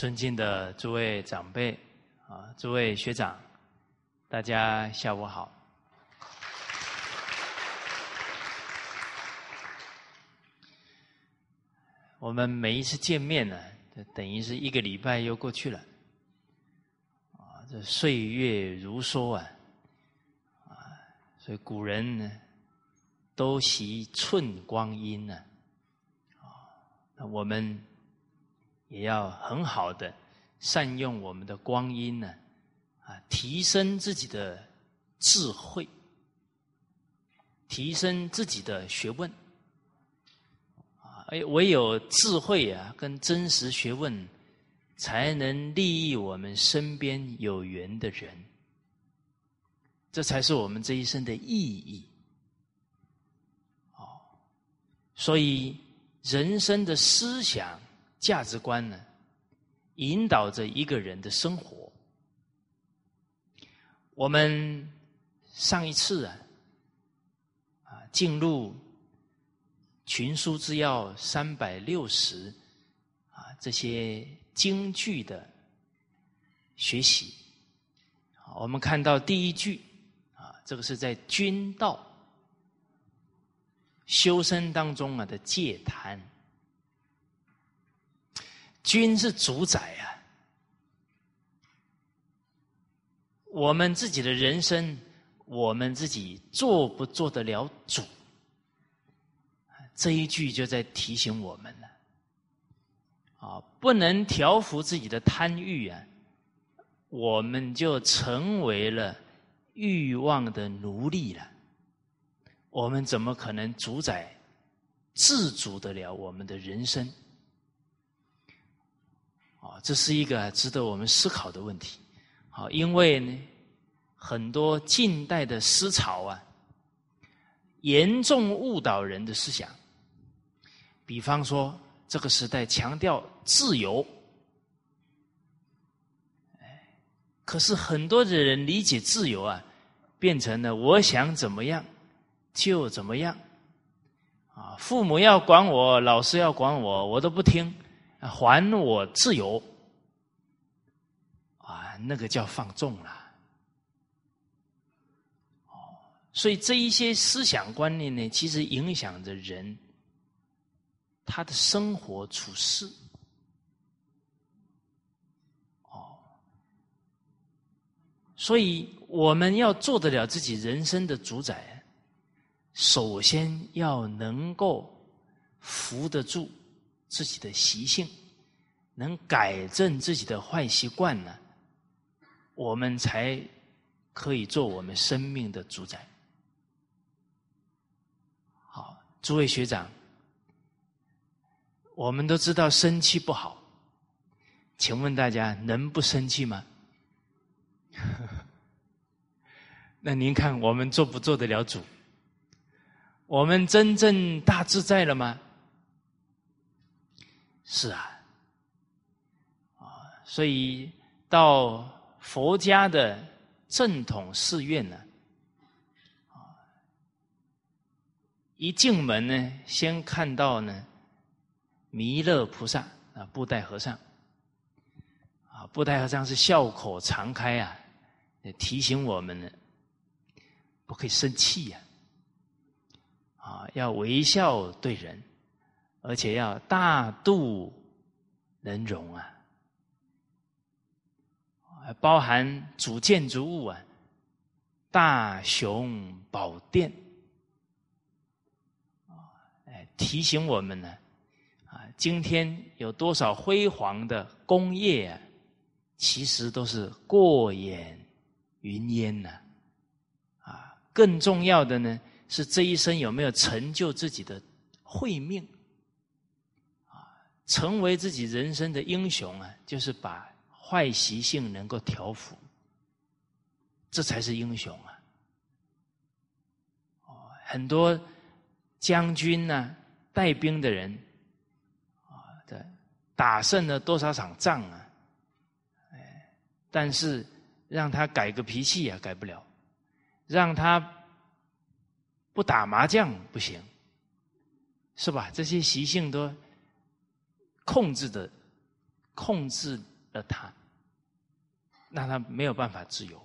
尊敬的诸位长辈啊，诸位学长，大家下午好。我们每一次见面呢，等于是一个礼拜又过去了，啊，这岁月如梭啊，啊，所以古人呢都习寸光阴呢，啊，那我们。也要很好的善用我们的光阴呢，啊，提升自己的智慧，提升自己的学问，啊，唯有智慧啊，跟真实学问，才能利益我们身边有缘的人，这才是我们这一生的意义。哦，所以人生的思想。价值观呢，引导着一个人的生活。我们上一次啊，啊，进入群书之要三百六十啊这些京剧的学习，我们看到第一句啊，这个是在君道修身当中啊的戒贪。君是主宰啊，我们自己的人生，我们自己做不做得了主？这一句就在提醒我们了。啊，不能调服自己的贪欲啊，我们就成为了欲望的奴隶了。我们怎么可能主宰、自主得了我们的人生？啊，这是一个值得我们思考的问题。好，因为呢，很多近代的思潮啊，严重误导人的思想。比方说，这个时代强调自由，可是很多的人理解自由啊，变成了我想怎么样就怎么样。啊，父母要管我，老师要管我，我都不听。还我自由啊！那个叫放纵了。哦，所以这一些思想观念呢，其实影响着人他的生活处事。哦，所以我们要做得了自己人生的主宰，首先要能够扶得住。自己的习性，能改正自己的坏习惯呢，我们才可以做我们生命的主宰。好，诸位学长，我们都知道生气不好，请问大家能不生气吗？那您看我们做不做得了主？我们真正大自在了吗？是啊，啊，所以到佛家的正统寺院呢，啊，一进门呢，先看到呢弥勒菩萨啊，布袋和尚，啊，布袋和尚是笑口常开啊，提醒我们呢，不可以生气呀，啊，要微笑对人。而且要大度能容啊，包含主建筑物啊，大雄宝殿，提醒我们呢，啊，今天有多少辉煌的工业啊，其实都是过眼云烟呐，啊，更重要的呢，是这一生有没有成就自己的慧命。成为自己人生的英雄啊，就是把坏习性能够调服，这才是英雄啊！哦，很多将军呢，带兵的人啊，的打胜了多少场仗啊？哎，但是让他改个脾气也改不了，让他不打麻将不行，是吧？这些习性都。控制的控制了他，让他没有办法自由。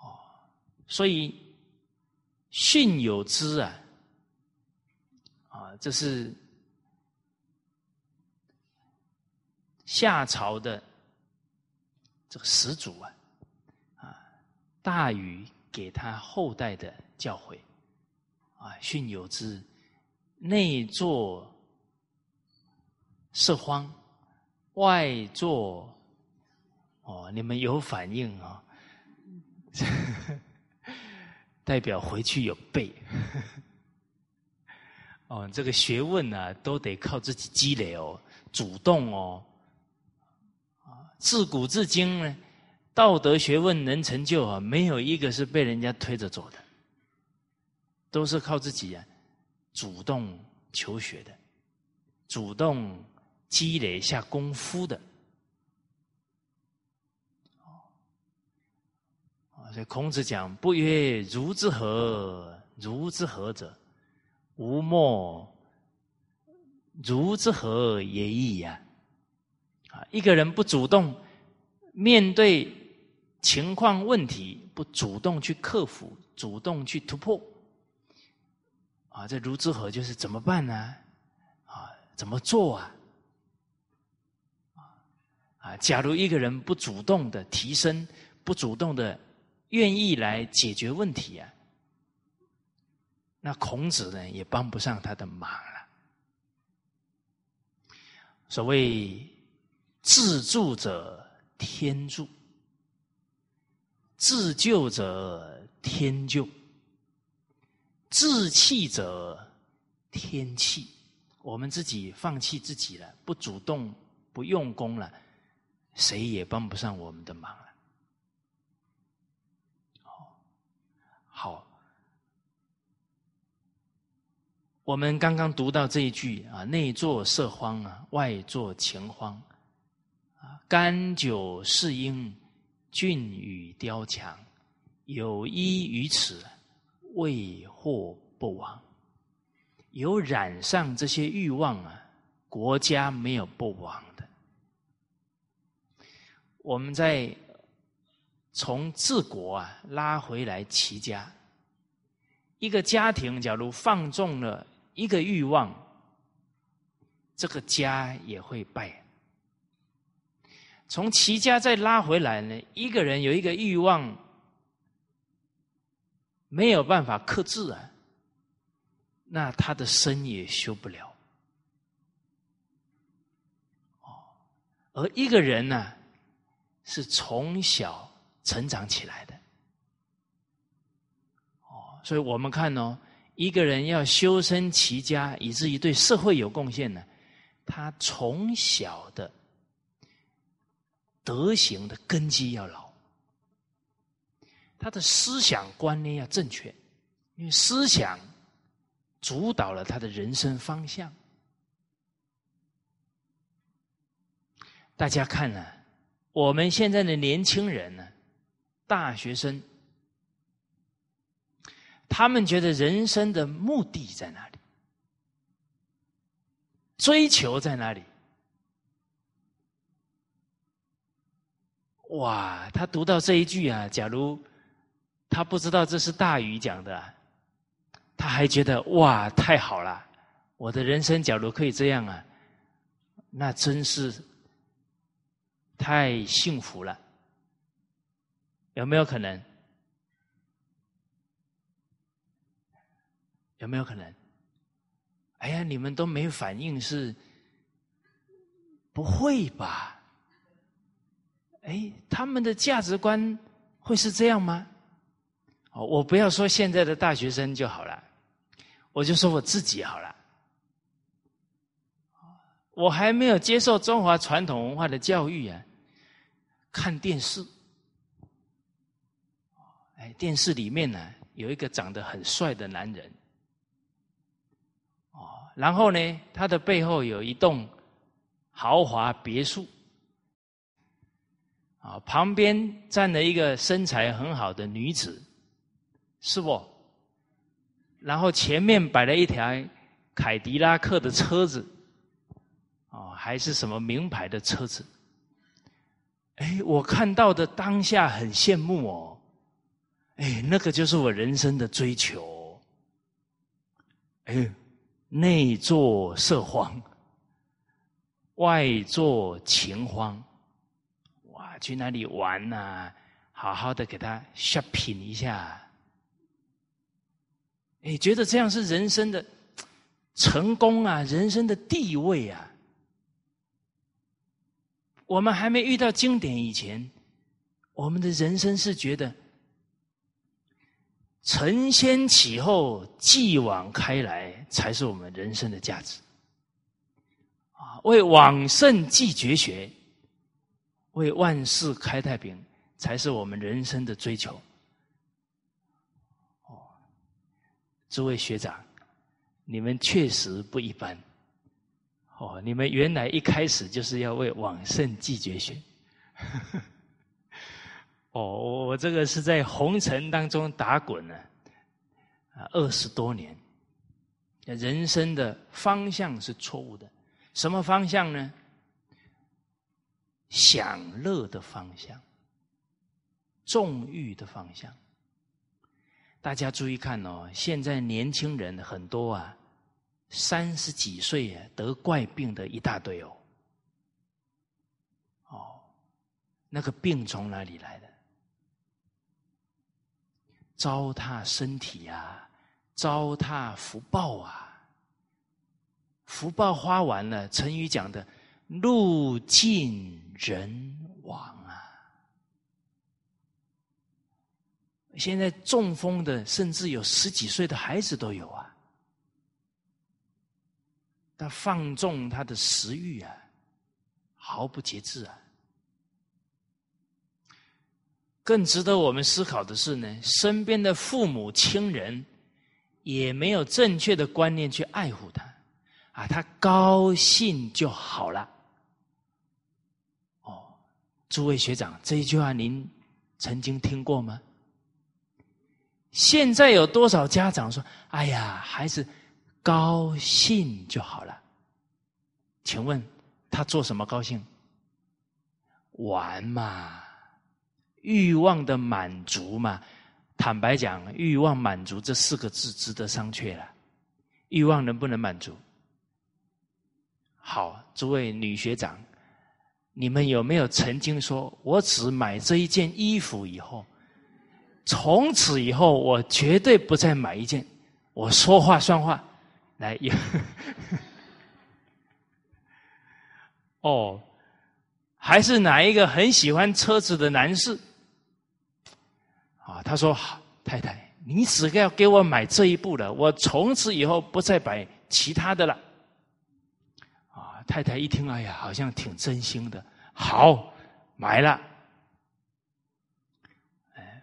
哦，所以训有之啊，啊，这是夏朝的这个始祖啊，啊，大禹给他后代的教诲啊，训有之，内作。色荒，外作哦，你们有反应啊？代表回去有背 哦，这个学问呢，都得靠自己积累哦，主动哦。自古至今呢，道德学问能成就啊，没有一个是被人家推着走的，都是靠自己啊，主动求学的，主动。积累下功夫的，哦，所以孔子讲：“不曰如之何？如之何者，吾莫如之何也已呀！”啊，一个人不主动面对情况问题，不主动去克服，主动去突破，啊，这如之何就是怎么办呢？啊，怎么做啊？假如一个人不主动的提升，不主动的愿意来解决问题啊，那孔子呢也帮不上他的忙了。所谓自助者天助，自救者天救，自弃者天弃。我们自己放弃自己了，不主动，不用功了。谁也帮不上我们的忙了。好，我们刚刚读到这一句啊，内作色荒啊，外作情荒啊，甘酒侍应，俊宇雕墙，有依于此，未获不亡。有染上这些欲望啊，国家没有不亡的。我们在从治国啊拉回来齐家，一个家庭假如放纵了一个欲望，这个家也会败。从齐家再拉回来呢，一个人有一个欲望没有办法克制啊，那他的身也修不了。哦，而一个人呢？是从小成长起来的，哦，所以我们看哦，一个人要修身齐家，以至于对社会有贡献呢，他从小的德行的根基要牢，他的思想观念要正确，因为思想主导了他的人生方向。大家看呢？我们现在的年轻人呢，大学生，他们觉得人生的目的在哪里？追求在哪里？哇！他读到这一句啊，假如他不知道这是大禹讲的，他还觉得哇，太好了！我的人生假如可以这样啊，那真是。太幸福了，有没有可能？有没有可能？哎呀，你们都没反应，是不会吧？哎，他们的价值观会是这样吗？哦，我不要说现在的大学生就好了，我就说我自己好了。我还没有接受中华传统文化的教育啊。看电视，哎，电视里面呢有一个长得很帅的男人，哦，然后呢，他的背后有一栋豪华别墅，啊，旁边站了一个身材很好的女子，是不？然后前面摆了一台凯迪拉克的车子，啊，哦，还是什么名牌的车子。哎，我看到的当下很羡慕哦。哎，那个就是我人生的追求。哎，内作色慌，外作情荒。哇，去哪里玩呐？好好的给他 shopping 一下。哎，觉得这样是人生的成功啊，人生的地位啊。我们还没遇到经典以前，我们的人生是觉得承先启后、继往开来，才是我们人生的价值。啊，为往圣继绝学，为万世开太平，才是我们人生的追求。哦，诸位学长，你们确实不一般。哦，你们原来一开始就是要为往圣继绝学。哦，我我这个是在红尘当中打滚呢，啊，二十多年，人生的方向是错误的。什么方向呢？享乐的方向，纵欲的方向。大家注意看哦，现在年轻人很多啊。三十几岁，得怪病的一大堆哦。哦，那个病从哪里来的？糟蹋身体啊，糟蹋福报啊。福报花完了，成语讲的“路尽人亡”啊。现在中风的，甚至有十几岁的孩子都有啊。他放纵他的食欲啊，毫不节制啊。更值得我们思考的是呢，身边的父母亲人也没有正确的观念去爱护他，啊，他高兴就好了。哦，诸位学长，这一句话您曾经听过吗？现在有多少家长说：“哎呀，孩子。”高兴就好了。请问他做什么高兴？玩嘛，欲望的满足嘛。坦白讲，欲望满足这四个字值得商榷了。欲望能不能满足？好，诸位女学长，你们有没有曾经说，我只买这一件衣服以后，从此以后我绝对不再买一件，我说话算话。来有哦，还是哪一个很喜欢车子的男士啊？他说：“太太，你只要给我买这一部了，我从此以后不再买其他的了。”啊，太太一听，哎呀，好像挺真心的，好买了。哎，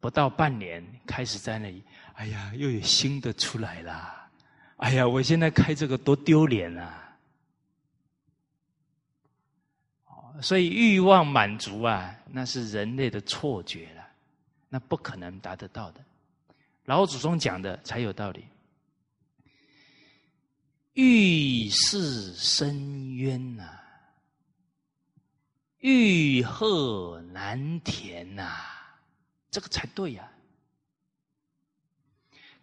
不到半年，开始在那里，哎呀，又有新的出来了。哎呀，我现在开这个多丢脸啊！所以欲望满足啊，那是人类的错觉了，那不可能达得到的。老祖宗讲的才有道理。欲是深渊呐，欲壑难填呐，这个才对呀。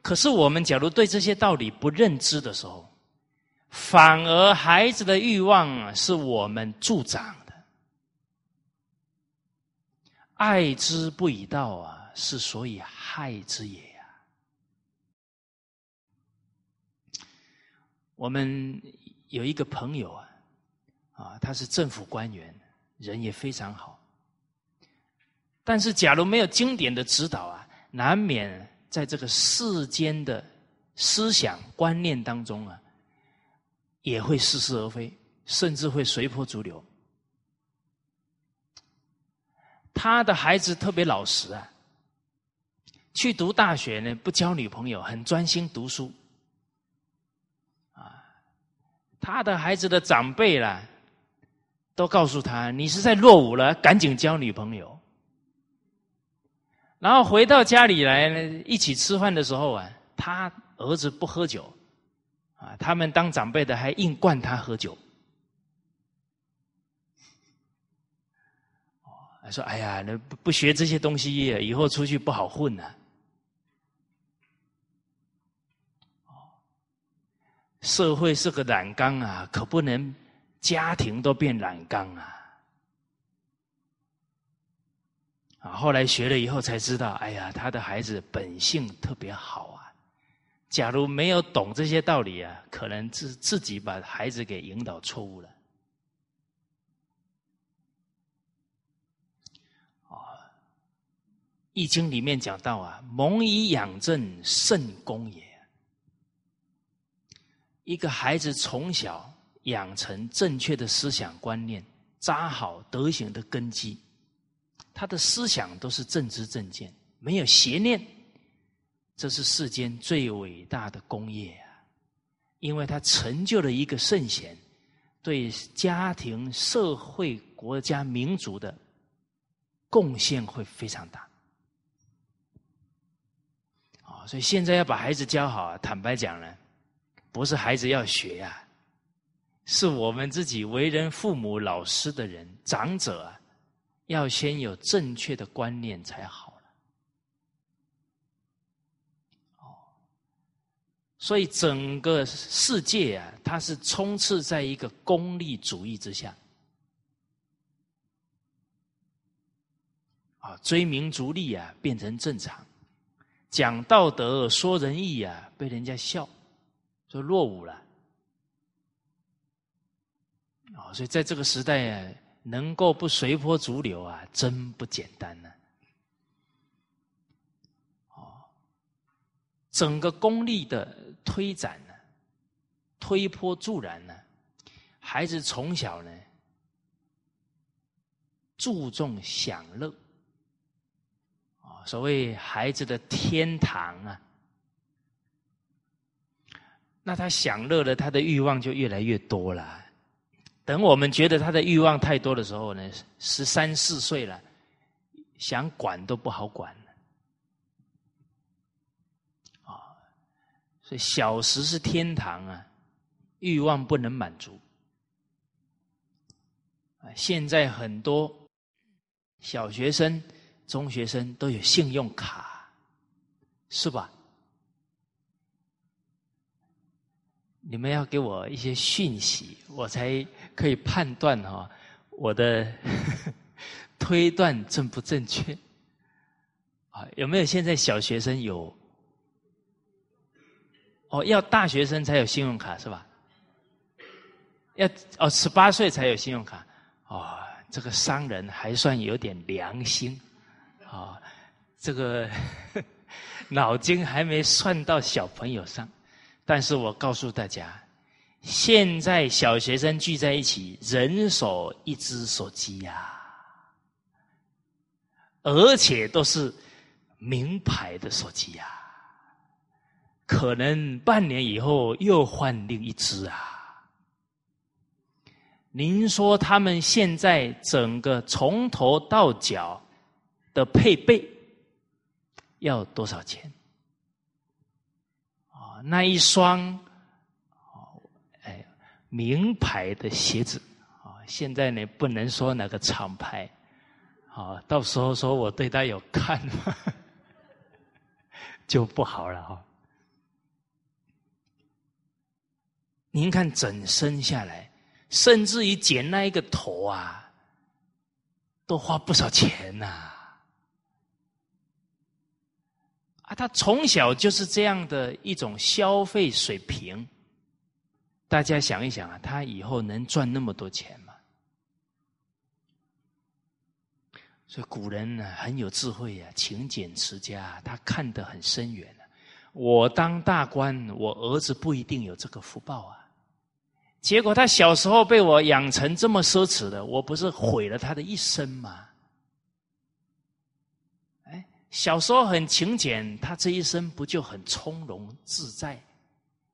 可是，我们假如对这些道理不认知的时候，反而孩子的欲望是我们助长的。爱之不以道啊，是所以害之也呀。我们有一个朋友啊，啊，他是政府官员，人也非常好。但是，假如没有经典的指导啊，难免。在这个世间的思想观念当中啊，也会似是而非，甚至会随波逐流。他的孩子特别老实啊，去读大学呢，不交女朋友，很专心读书。啊，他的孩子的长辈啦，都告诉他：“你是在落伍了，赶紧交女朋友。”然后回到家里来一起吃饭的时候啊，他儿子不喝酒，啊，他们当长辈的还硬灌他喝酒。说：“哎呀，那不不学这些东西，以后出去不好混呐、啊。社会是个染缸啊，可不能家庭都变染缸啊。”啊，后来学了以后才知道，哎呀，他的孩子本性特别好啊。假如没有懂这些道理啊，可能自自己把孩子给引导错误了。啊，《易经》里面讲到啊，“蒙以养正，圣功也。”一个孩子从小养成正确的思想观念，扎好德行的根基，他的思想都是正知正见，没有邪念，这是世间最伟大的功业啊！因为他成就了一个圣贤，对家庭、社会、国家、民族的贡献会非常大。啊，所以现在要把孩子教好，坦白讲呢。不是孩子要学呀，是我们自己为人父母、老师的人、长者啊，要先有正确的观念才好了。哦，所以整个世界啊，它是充斥在一个功利主义之下，啊，追名逐利啊变成正常，讲道德、说仁义啊被人家笑。就落伍了啊！所以在这个时代啊，能够不随波逐流啊，真不简单呢。哦，整个功利的推展呢，推波助澜呢，孩子从小呢注重享乐，所谓孩子的天堂啊。那他享乐了，他的欲望就越来越多了。等我们觉得他的欲望太多的时候呢，十三四岁了，想管都不好管了。啊，所以小时是天堂啊，欲望不能满足。啊，现在很多小学生、中学生都有信用卡，是吧？你们要给我一些讯息，我才可以判断哈，我的 推断正不正确？啊，有没有现在小学生有？哦，要大学生才有信用卡是吧？要哦，十八岁才有信用卡。哦，这个商人还算有点良心，啊，这个 脑筋还没算到小朋友上。但是我告诉大家，现在小学生聚在一起，人手一只手机呀，而且都是名牌的手机呀，可能半年以后又换另一只啊。您说他们现在整个从头到脚的配备要多少钱？啊那一双，名牌的鞋子啊，现在呢不能说哪个厂牌，啊，到时候说我对他有看法，就不好了哈。您看整身下来，甚至于剪那一个头啊，都花不少钱呐。啊他从小就是这样的一种消费水平，大家想一想啊，他以后能赚那么多钱吗？所以古人呢很有智慧啊，勤俭持家，他看得很深远啊。我当大官，我儿子不一定有这个福报啊。结果他小时候被我养成这么奢侈的，我不是毁了他的一生吗？哎小时候很勤俭，他这一生不就很从容自在，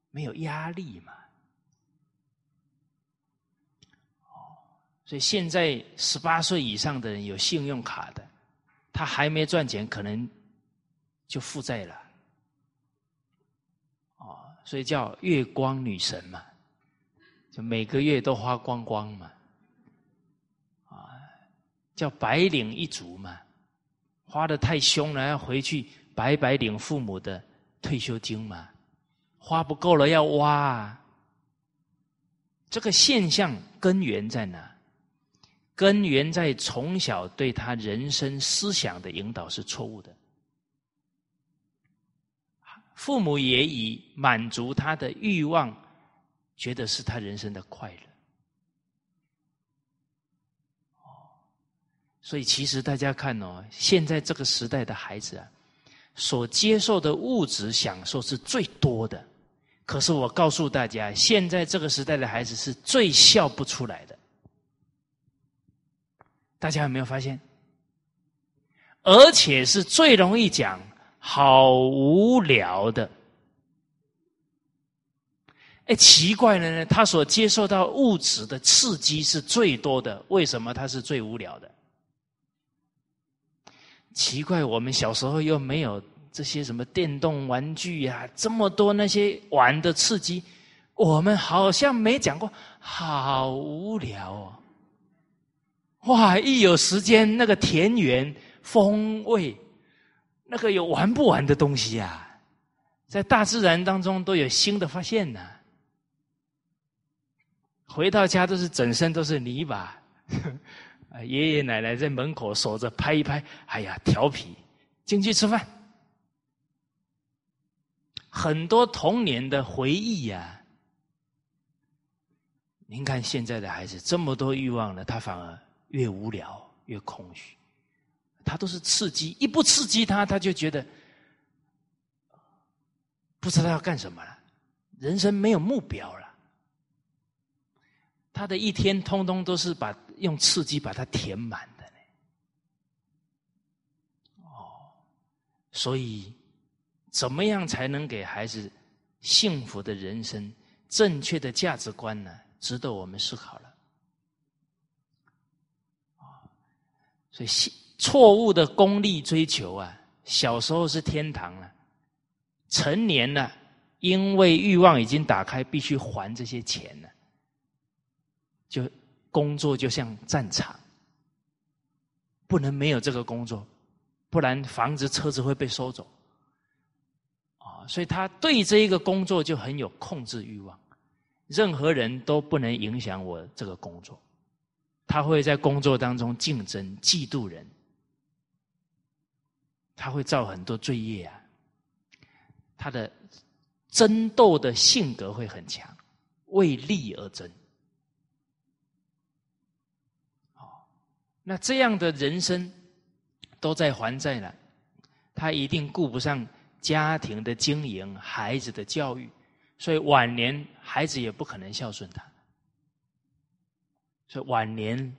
没有压力吗？哦，所以现在十八岁以上的人有信用卡的，他还没赚钱，可能就负债了。哦，所以叫月光女神嘛，就每个月都花光光嘛。啊，叫白领一族嘛，花的太凶了，要回去白白领父母的退休金嘛，花不够了要挖。这个现象根源在哪？根源在从小对他人生思想的引导是错误的。父母也以满足他的欲望，觉得是他人生的快乐。哦，所以其实大家看哦，现在这个时代的孩子啊，所接受的物质享受是最多的。可是我告诉大家，现在这个时代的孩子是最笑不出来的。大家有没有发现？而且是最容易讲。好无聊的，哎，奇怪了呢。他所接受到物质的刺激是最多的，为什么他是最无聊的？奇怪，我们小时候又没有这些什么电动玩具呀，这么多那些玩的刺激，我们好像没讲过，好无聊哦。哇，一有时间，那个田园风味。那个有玩不完的东西啊，在大自然当中都有新的发现呢。回到家都是整身都是泥巴，爷爷奶奶在门口守着，拍一拍，哎呀，调皮，进去吃饭。很多童年的回忆呀。您看现在的孩子这么多欲望了，他反而越无聊越空虚。他都是刺激，一不刺激他，他就觉得不知道要干什么了，人生没有目标了。他的一天通通都是把用刺激把它填满的。哦，所以怎么样才能给孩子幸福的人生、正确的价值观呢？值得我们思考了。所以错误的功利追求啊，小时候是天堂了，成年了，因为欲望已经打开，必须还这些钱了，就工作就像战场，不能没有这个工作，不然房子车子会被收走，啊，所以他对这一个工作就很有控制欲望，任何人都不能影响我这个工作，他会在工作当中竞争、嫉妒人。他会造很多罪业啊！他的争斗的性格会很强，为利而争。哦，那这样的人生都在还债了，他一定顾不上家庭的经营、孩子的教育，所以晚年孩子也不可能孝顺他，所以晚年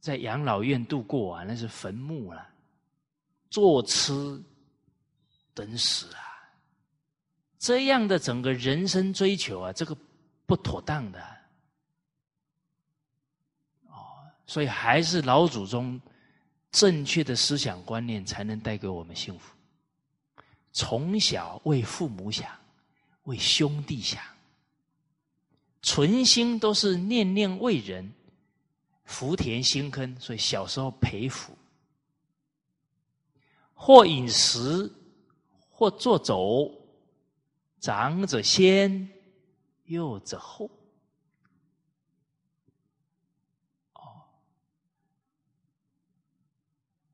在养老院度过啊，那是坟墓了。坐吃等死啊！这样的整个人生追求啊，这个不妥当的哦。所以还是老祖宗正确的思想观念，才能带给我们幸福。从小为父母想，为兄弟想，存心都是念念为人，福田新坑。所以小时候陪福。或饮食，或坐走，长者先，幼者后。哦，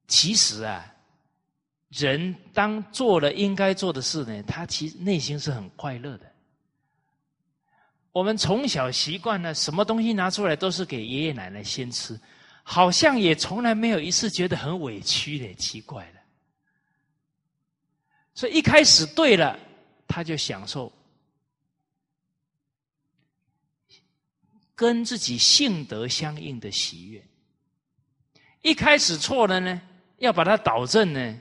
其实啊，人当做了应该做的事呢，他其实内心是很快乐的。我们从小习惯了，什么东西拿出来都是给爷爷奶奶先吃，好像也从来没有一次觉得很委屈的，奇怪了。所以一开始对了，他就享受跟自己性德相应的喜悦；一开始错了呢，要把它导正呢，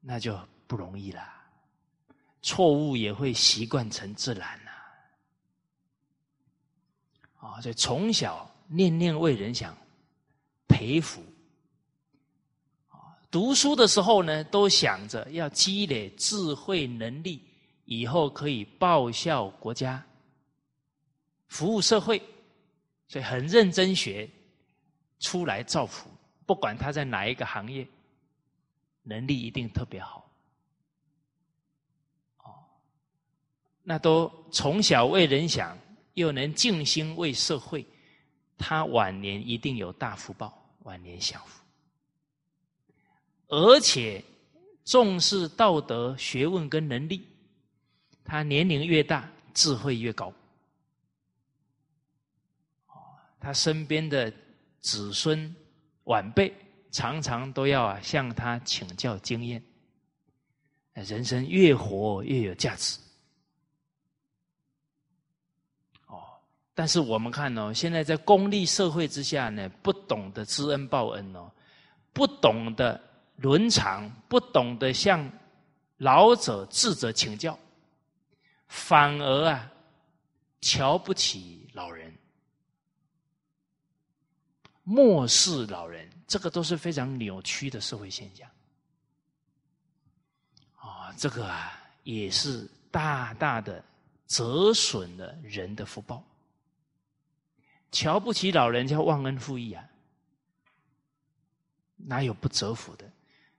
那就不容易了。错误也会习惯成自然。啊，所以从小念念为人想，培福。读书的时候呢，都想着要积累智慧能力，以后可以报效国家、服务社会，所以很认真学，出来造福不管他在哪一个行业，能力一定特别好。哦，那都从小为人想，又能尽心为社会，他晚年一定有大福报，晚年享福。而且重视道德、学问跟能力，他年龄越大，智慧越高。他身边的子孙晚辈常常都要啊向他请教经验，人生越活越有价值。哦，但是我们看哦，现在在功利社会之下呢，不懂得知恩报恩哦，不懂得伦常，不懂得向老者智者请教，反而啊瞧不起老人。漠视老人，这个都是非常扭曲的社会现象。啊，这个啊，也是大大的折损了人的福报。瞧不起老人，叫忘恩负义啊！哪有不折福的？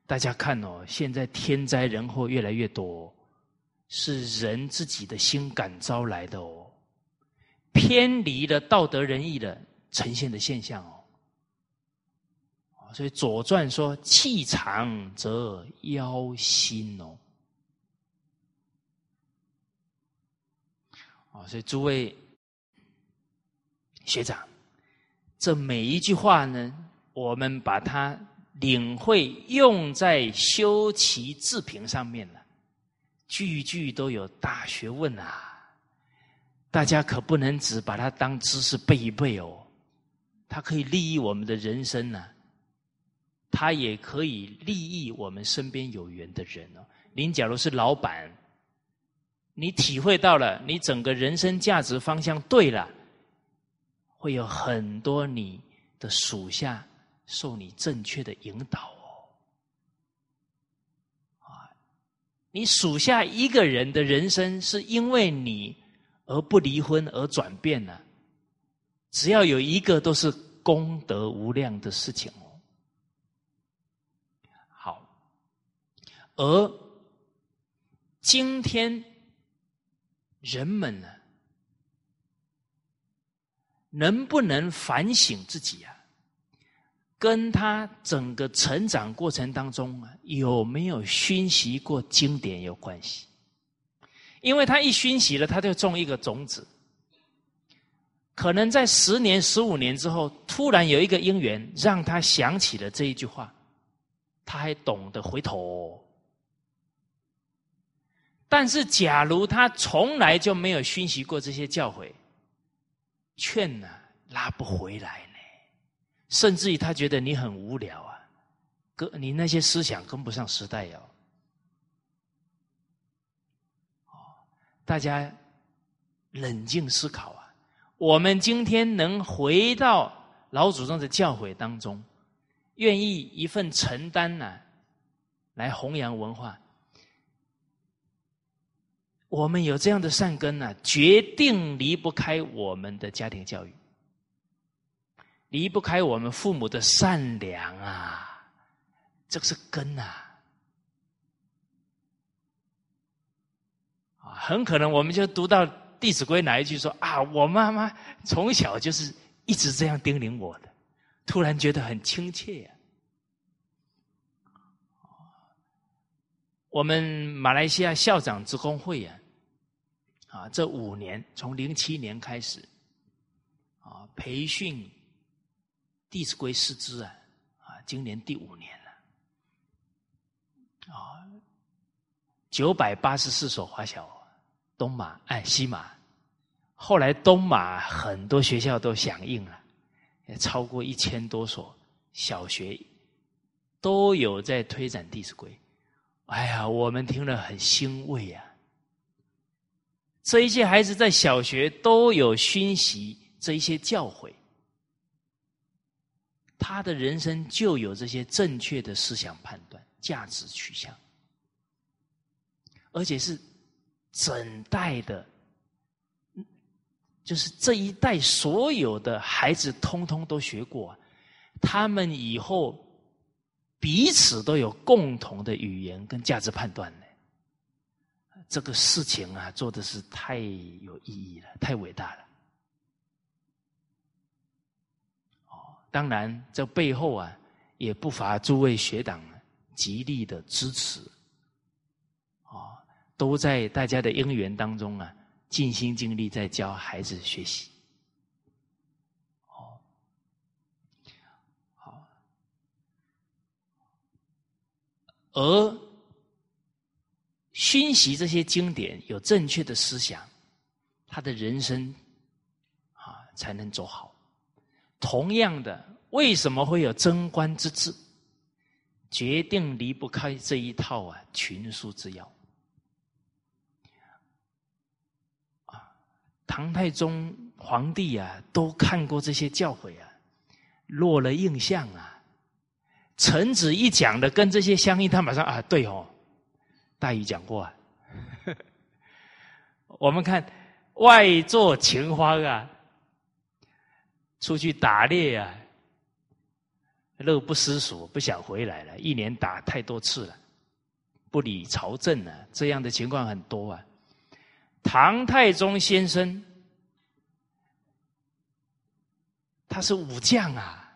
大家看哦，现在天灾人祸越来越多，是人自己的心感招来的哦，偏离了道德仁义的呈现的现象哦。所以《左传》说：“气长则妖心哦。”啊，所以诸位学长，这每一句话呢，我们把它领会用在修齐治平上面了，句句都有大学问啊！大家可不能只把它当知识背一背哦，它可以利益我们的人生呢。他也可以利益我们身边有缘的人哦。您假如是老板，你体会到了，你整个人生价值方向对了，会有很多你的属下受你正确的引导哦。啊，你属下一个人的人生是因为你而不离婚而转变了，只要有一个都是功德无量的事情哦。好。而今天人们呢，能不能反省自己啊？跟他整个成长过程当中啊，有没有熏习过经典有关系？因为他一熏习了，他就种一个种子，可能在十年、十五年之后，突然有一个因缘，让他想起了这一句话，他还懂得回头。但是，假如他从来就没有熏习过这些教诲，劝呢拉不回来呢，甚至于他觉得你很无聊啊，跟你那些思想跟不上时代哦。大家冷静思考啊，我们今天能回到老祖宗的教诲当中，愿意一份承担呢，来弘扬文化。我们有这样的善根呢，决定离不开我们的家庭教育，离不开我们父母的善良啊，这个是根啊。啊，很可能我们就读到《弟子规》哪一句说啊，我妈妈从小就是一直这样叮咛我的，突然觉得很亲切呀。我们马来西亚校长职工会呀，啊，这五年从零七年开始，啊，培训《弟子规》师资啊，啊，今年第五年了，啊，九百八十四所华小，东马哎西马，后来东马很多学校都响应了，也超过一千多所小学都有在推展《弟子规》。哎呀，我们听了很欣慰啊！这一些孩子在小学都有熏习这一些教诲，他的人生就有这些正确的思想判断、价值取向，而且是整代的，就是这一代所有的孩子通通都学过，他们以后彼此都有共同的语言跟价值判断呢。这个事情啊，做的是太有意义了，太伟大了。哦，当然这背后啊，也不乏诸位学长极力的支持。哦，都在大家的因缘当中啊，尽心尽力在教孩子学习。而。熏习这些经典，有正确的思想，他的人生啊才能走好。同样的，为什么会有贞观之治？决定离不开这一套啊群书之要。啊，唐太宗皇帝啊都看过这些教诲啊，落了印象啊。臣子一讲的跟这些相应，他马上啊对哦。大禹讲过啊，我们看外作秦荒啊，出去打猎啊，乐不思蜀，不想回来了。一年打太多次了，不理朝政了，这样的情况很多啊。唐太宗先生，他是武将啊，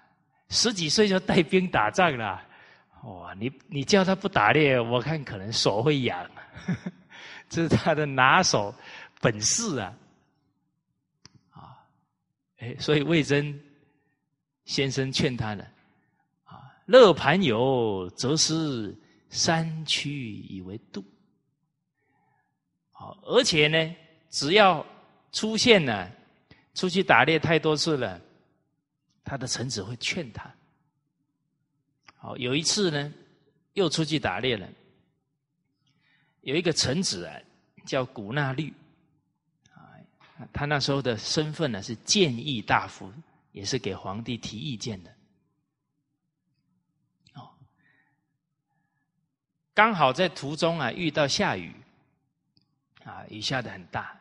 十几岁就带兵打仗了。哇，你你叫他不打猎，我看可能手会痒，这是他的拿手本事啊！啊，哎，所以魏征先生劝他呢，啊，乐盘游，则是山区以为度。好，而且呢，只要出现了出去打猎太多次了，他的臣子会劝他。好，有一次呢，又出去打猎了。有一个臣子啊，叫古纳律，啊，他那时候的身份呢是谏议大夫，也是给皇帝提意见的。哦，刚好在途中啊遇到下雨，啊，雨下的很大，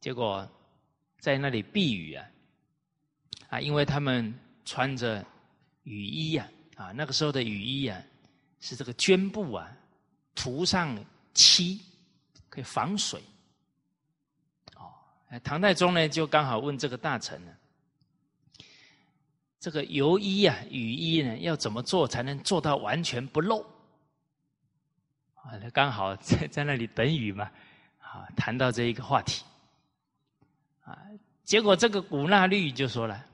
结果在那里避雨啊，啊，因为他们。穿着雨衣呀，啊，那个时候的雨衣啊，是这个绢布啊，涂上漆，可以防水。哦，唐太宗呢，就刚好问这个大臣呢，这个油衣啊，雨衣呢，要怎么做才能做到完全不漏？啊，他刚好在在那里等雨嘛，啊，谈到这一个话题，啊，结果这个古纳律就说了。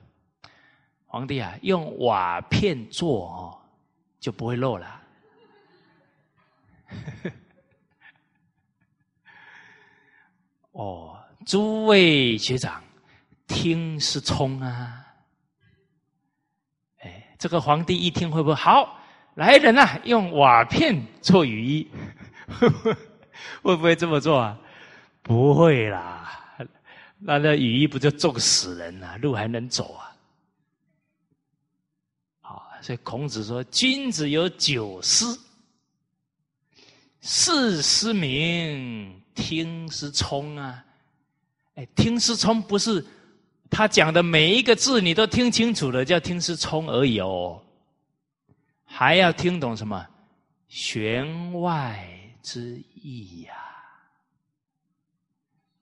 皇帝啊，用瓦片做哦，就不会漏了。哦，诸位学长，听是冲啊！哎，这个皇帝一听会不会好？来人呐，用瓦片做雨衣，会不会这么做啊？不会啦，那那雨衣不就重死人了，路还能走啊？好所以孔子说：“君子有九思，事思明，听思聪啊！哎，听思聪不是他讲的每一个字你都听清楚了，叫听思聪而已哦，还要听懂什么弦外之意呀？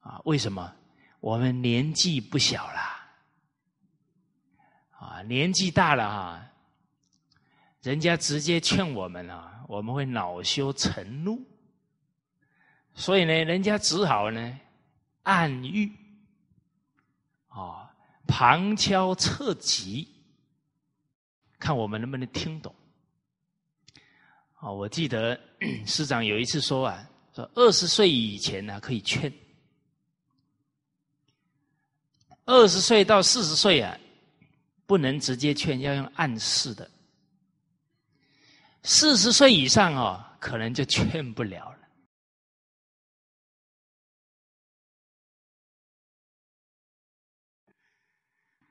啊，为什么？我们年纪不小了，啊，年纪大了哈。”人家直接劝我们啊，我们会恼羞成怒，所以呢，人家只好呢暗喻，啊，旁敲侧击，看我们能不能听懂。啊，我记得 师长有一次说啊，说二十岁以前呢可以劝，二十岁到四十岁啊，不能直接劝，要用暗示的。四十岁以上哦，可能就劝不了了。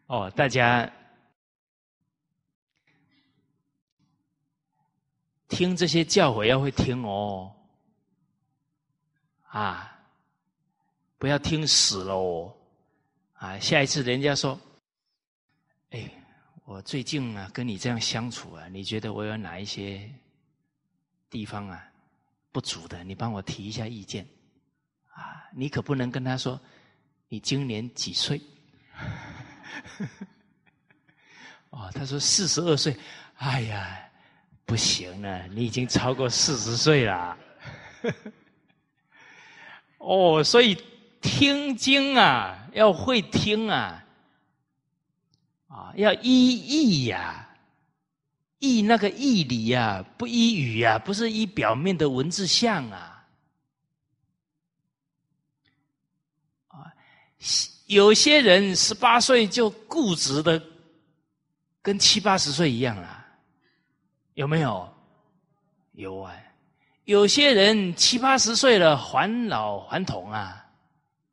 哦，大家听这些教诲要会听哦，啊，不要听死喽！啊，下一次人家说哎，我最近啊跟你这样相处啊，你觉得我有哪一些地方啊不足的？你帮我提一下意见啊！你可不能跟他说你今年几岁？哦，他说四十二岁。哎呀，不行了，你已经超过四十岁了。哦，所以听经啊，要会听啊，啊，要依义呀，依那个义理呀，不依语呀，不是依表面的文字像啊。啊，有些人十八岁就固执的，跟七八十岁一样了。有没有？有啊，有些人七八十岁了，还老还童啊，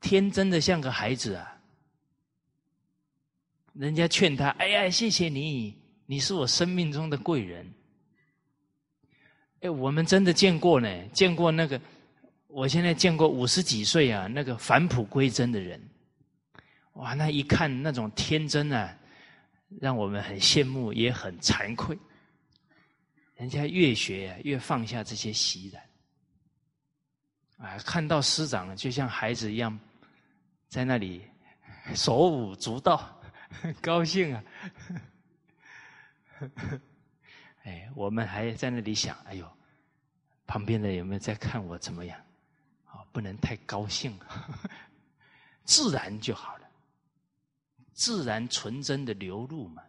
天真的像个孩子啊。人家劝他：“哎呀，谢谢你，你是我生命中的贵人。”哎，我们真的见过呢，见过那个，我现在见过五十几岁啊，那个返璞归真的人，哇，那一看那种天真啊，让我们很羡慕，也很惭愧。人家越学越放下这些习染，啊，看到师长就像孩子一样，在那里手舞足蹈，高兴啊！哎，我们还在那里想，哎呦，旁边的有没有在看我怎么样？啊，不能太高兴，自然就好了，自然纯真的流露嘛。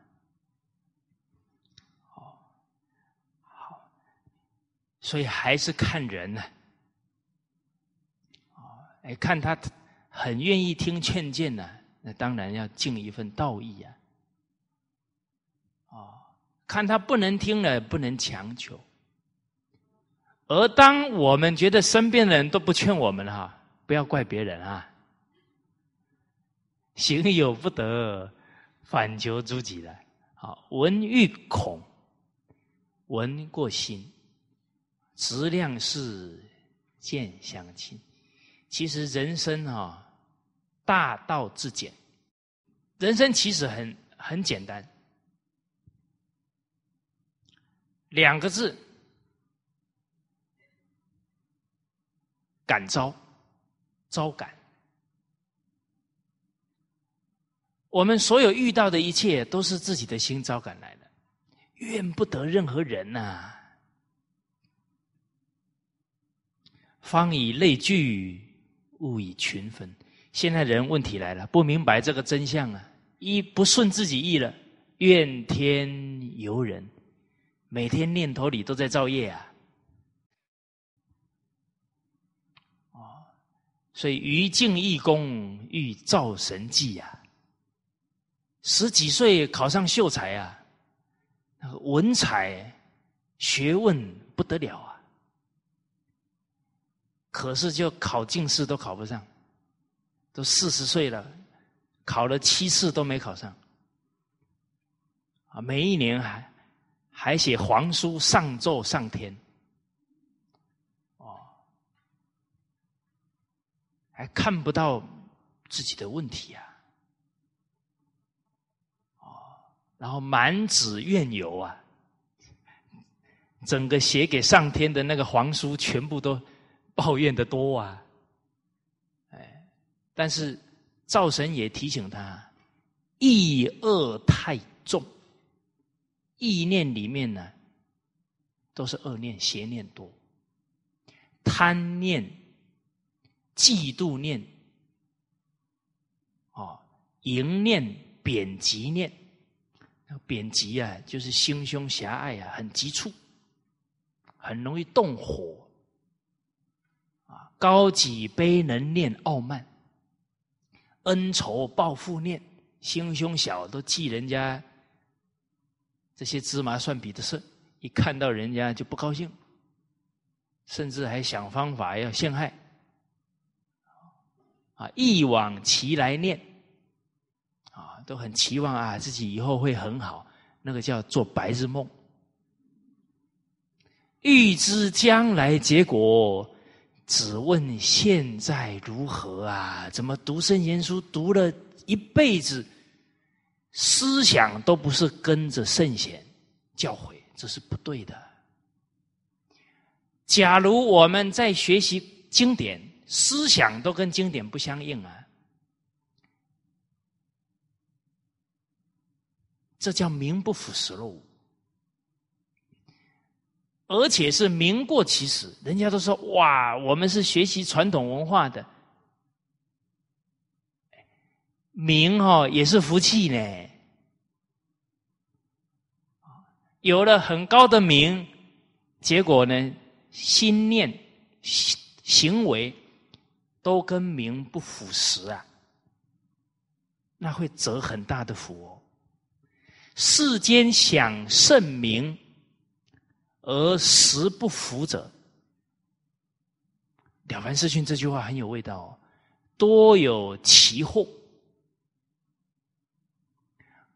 所以还是看人呢，啊，哎，看他很愿意听劝谏呢，那当然要尽一份道义啊，哦，看他不能听了，不能强求。而当我们觉得身边的人都不劝我们哈，不要怪别人啊，行有不得，反求诸己来。好，闻欲恐，闻过心。质量是见相亲，其实人生啊，大道至简，人生其实很很简单，两个字，感召，招感。我们所有遇到的一切，都是自己的心招感来的，怨不得任何人呐。方以类聚，物以群分。现在人问题来了，不明白这个真相啊！一不顺自己意了，怨天尤人，每天念头里都在造业啊！哦，所以于敬义公欲造神迹呀！十几岁考上秀才啊，文采、学问不得了啊！可是就考进士都考不上，都四十岁了，考了七次都没考上，啊，每一年还还写皇书上奏上天，哦，还看不到自己的问题啊，哦，然后满纸怨尤啊，整个写给上天的那个皇书全部都。抱怨的多啊，但是灶神也提醒他，意恶太重，意念里面呢都是恶念、邪念多，贪念、嫉妒念，哦，淫念、贬极念，贬极啊，就是心胸狭隘啊，很急促，很容易动火。高己悲能念傲慢，恩仇报复念，心胸小都记人家这些芝麻蒜皮的事，一看到人家就不高兴，甚至还想方法要陷害。啊，忆往其来念，啊，都很期望啊自己以后会很好，那个叫做白日梦。预知将来结果。只问现在如何啊？怎么读圣贤书读了一辈子，思想都不是跟着圣贤教诲，这是不对的。假如我们在学习经典，思想都跟经典不相应啊，这叫名不符实录，而且是名过其实。人家都说哇，我们是学习传统文化的。名哈也是福气呢，有了很高的名，结果呢，心念、行行为都跟名不符实啊，那会折很大的福哦。世间享盛名而实不符者，了凡四训这句话很有味道哦，多有奇祸。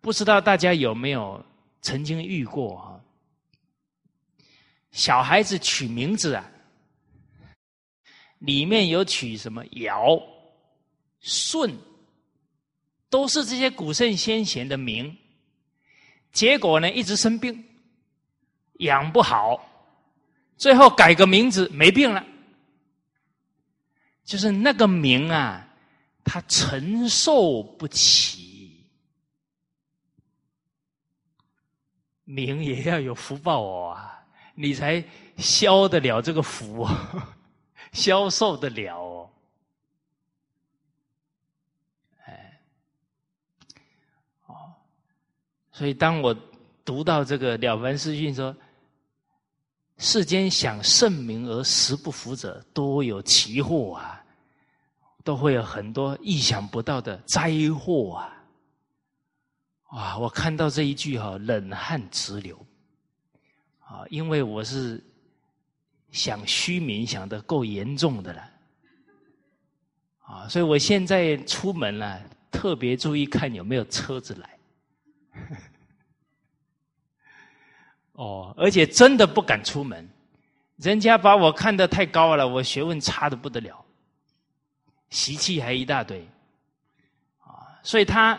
不知道大家有没有曾经遇过啊？小孩子取名字啊，里面有取什么尧、舜，都是这些古圣先贤的名。结果呢，一直生病，养不好，最后改个名字没病了。就是那个名啊，他承受不起。名也要有福报哦，你才消得了这个福，消受得了哦。哎，哦，所以当我读到这个《了凡四训》说：“世间想盛名而实不福者，多有奇祸啊，都会有很多意想不到的灾祸啊。”哇！我看到这一句哈，冷汗直流啊！因为我是想虚名想的够严重的了啊，所以我现在出门了，特别注意看有没有车子来。哦，而且真的不敢出门，人家把我看得太高了，我学问差的不得了，习气还一大堆啊，所以他。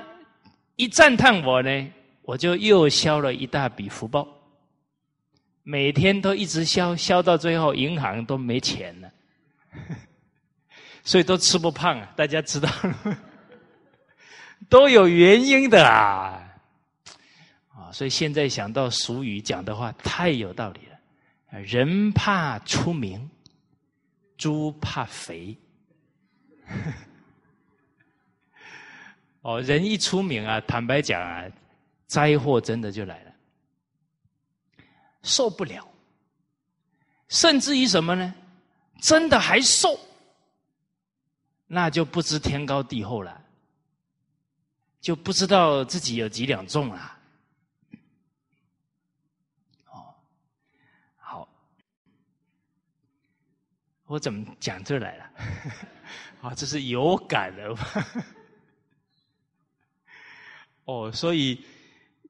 一赞叹我呢，我就又消了一大笔福报。每天都一直消，消到最后银行都没钱了，所以都吃不胖啊！大家知道，都有原因的啊！所以现在想到俗语讲的话，太有道理了：人怕出名，猪怕肥。哦，人一出名啊，坦白讲啊，灾祸真的就来了，受不了，甚至于什么呢？真的还瘦，那就不知天高地厚了，就不知道自己有几两重了。我怎么讲这来了？啊，这是有感的。哦，所以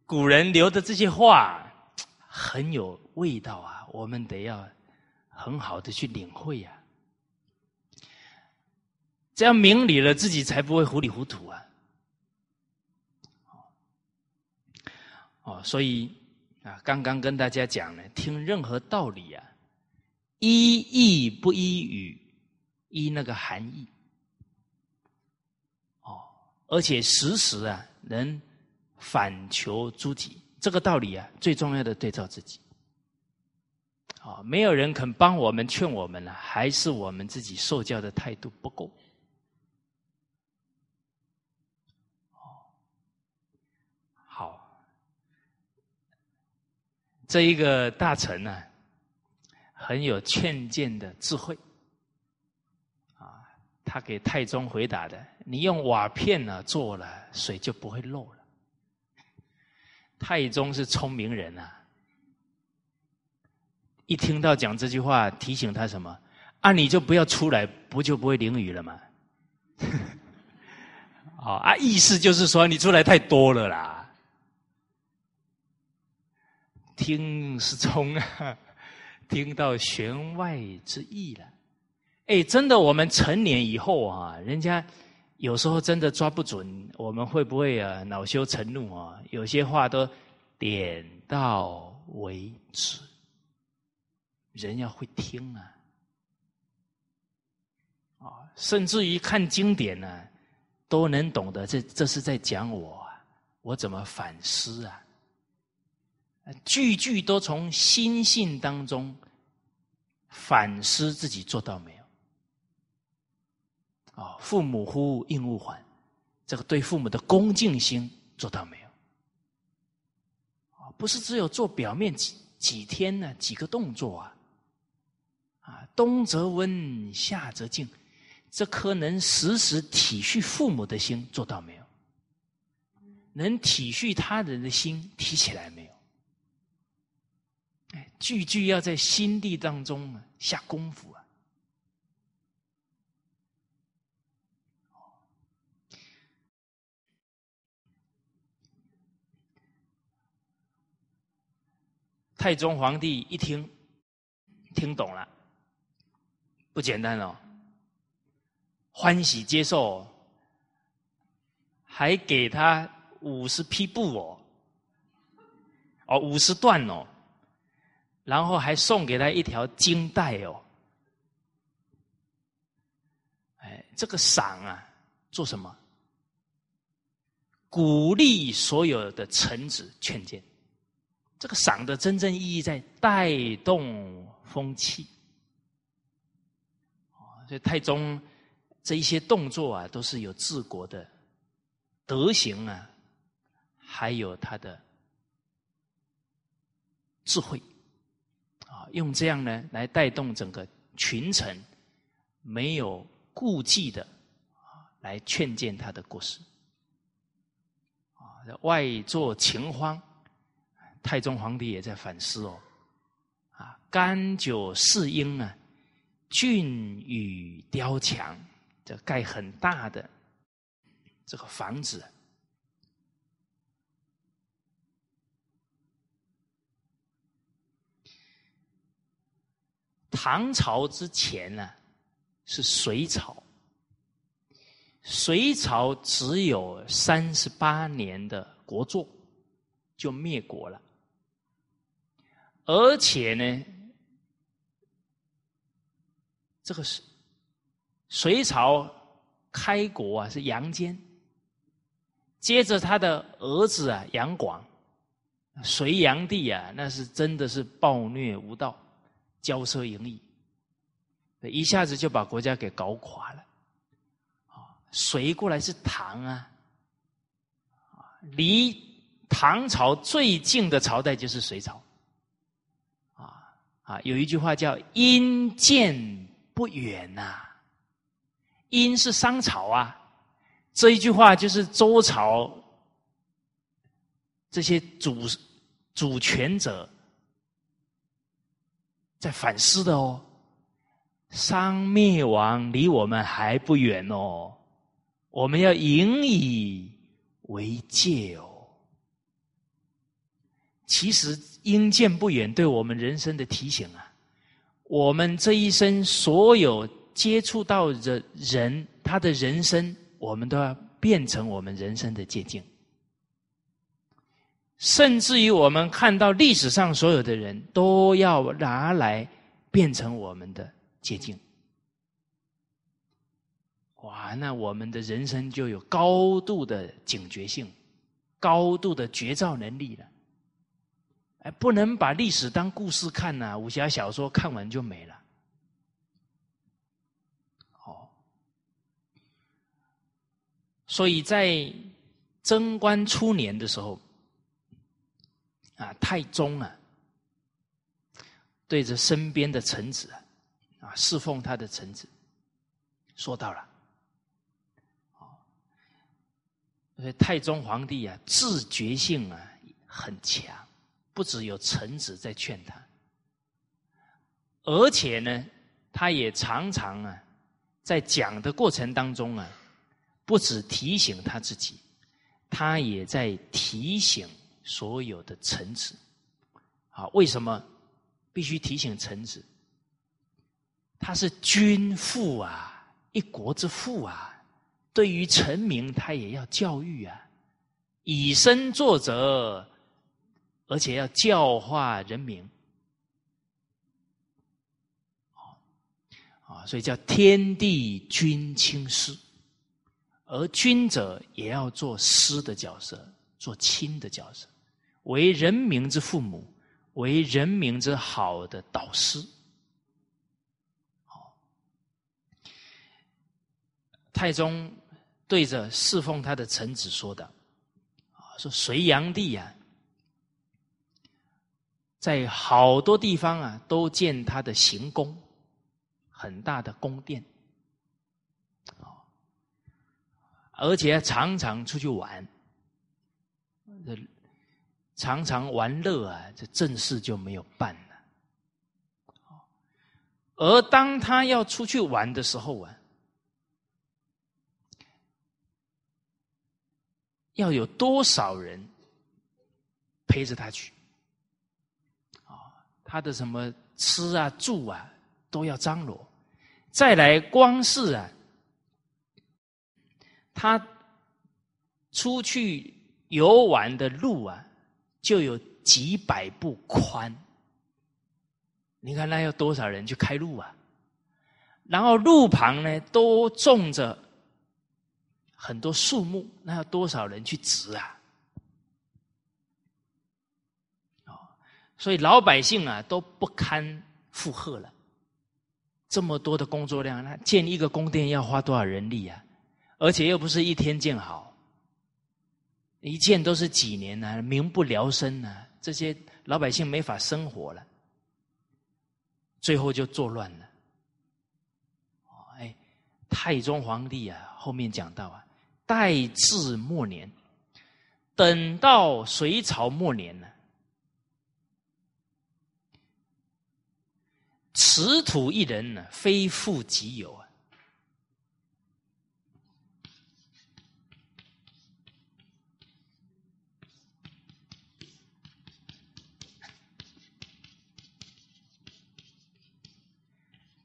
古人留的这些话很有味道啊，我们得要很好的去领会呀，这样明理了，自己才不会糊里糊涂啊。哦，所以啊，刚刚跟大家讲了，听任何道理啊，依义不依语，依那个含义。哦，而且时时啊。能反求诸己，这个道理啊，最重要的对照自己。啊，没有人肯帮我们劝我们了，还是我们自己受教的态度不够。哦，好，这一个大臣呢，很有劝谏的智慧。啊，他给太宗回答的。你用瓦片呢做了，水就不会漏了。太宗是聪明人啊，一听到讲这句话，提醒他什么？啊，你就不要出来，不就不会淋雨了吗？啊，意思就是说你出来太多了啦。听是聪啊，听到弦外之意了。哎，真的，我们成年以后啊，人家。有时候真的抓不准，我们会不会啊恼羞成怒啊？有些话都点到为止，人要会听啊。啊，甚至于看经典呢，都能懂得这这是在讲我，啊我怎么反思啊？句句都从心性当中反思自己做到没有？啊，父母呼应勿缓，这个对父母的恭敬心做到没有？不是只有做表面几几天呢，几个动作啊？啊，冬则温，夏则静。这颗能时时体恤父母的心做到没有？能体恤他人的心提起来没有？句句要在心地当中下功夫啊！太宗皇帝一听，听懂了，不简单哦。欢喜接受，还给他五十匹布哦，哦五十段哦，然后还送给他一条金带哦。哎，这个赏啊，做什么？鼓励所有的臣子劝谏。这个赏的真正意义在带动风气。所以太宗。这一些动作啊，都是有治国的德行啊，还有他的智慧用这样呢来带动整个群臣，没有顾忌的啊，来劝谏他的故事啊。外作秦荒，太宗皇帝也在反思哦啊，甘酒侍英啊，峻宇雕墙。这盖很大的这个房子，唐朝之前呢是隋朝，隋朝只有三十八年的国祚就灭国了，而且呢，这个是。隋朝开国啊，是杨坚，接着他的儿子啊杨广，隋炀帝啊，那是真的是暴虐无道，骄奢淫逸，一下子就把国家给搞垮了。啊，隋过来是唐啊，离唐朝最近的朝代就是隋朝，啊啊，有一句话叫“因见不远”呐。殷是商朝啊，这一句话就是周朝这些主主权者在反思的哦。商灭亡离我们还不远哦，我们要引以为戒哦。其实因见不远，对我们人生的提醒啊，我们这一生所有。接触到的人，他的人生，我们都要变成我们人生的借鉴。甚至于，我们看到历史上所有的人都要拿来变成我们的捷径。哇，那我们的人生就有高度的警觉性，高度的觉照能力了。哎，不能把历史当故事看呐，武侠小说看完就没了。哦所以在贞观初年的时候，啊，太宗啊，对着身边的臣子啊，啊，侍奉他的臣子，说到了，啊，所以太宗皇帝啊，自觉性啊很强，不只有臣子在劝他，而且呢，他也常常啊，在讲的过程当中啊。不止提醒他自己，他也在提醒所有的臣子。啊，为什么必须提醒臣子？他是君父啊，一国之父啊，对于臣民，他也要教育啊，以身作则，而且要教化人民。啊，所以叫天地君亲师，而君者也要做师的角色，做亲的角色，为人民之父母，为人民之好的导师。好，太宗对着侍奉他的臣子说的：“啊，说隋炀帝啊，在好多地方啊，都建他的行宫。”很大的宫殿，啊，而且常常出去玩，常常玩乐啊，这正事就没有办了。而当他要出去玩的时候啊，要有多少人陪着他去？啊，他的什么吃啊、住啊，都要张罗。再来，光是啊，他出去游玩的路啊，就有几百步宽。你看，那要多少人去开路啊？然后路旁呢，都种着很多树木，那要多少人去植啊？哦，所以老百姓啊，都不堪负荷了。这么多的工作量，那建一个宫殿要花多少人力啊？而且又不是一天建好，一建都是几年呢，民不聊生呢，这些老百姓没法生活了，最后就作乱了。哎，太宗皇帝啊，后面讲到啊，代至末年，等到隋朝末年呢。此土一人呢，非富即有啊！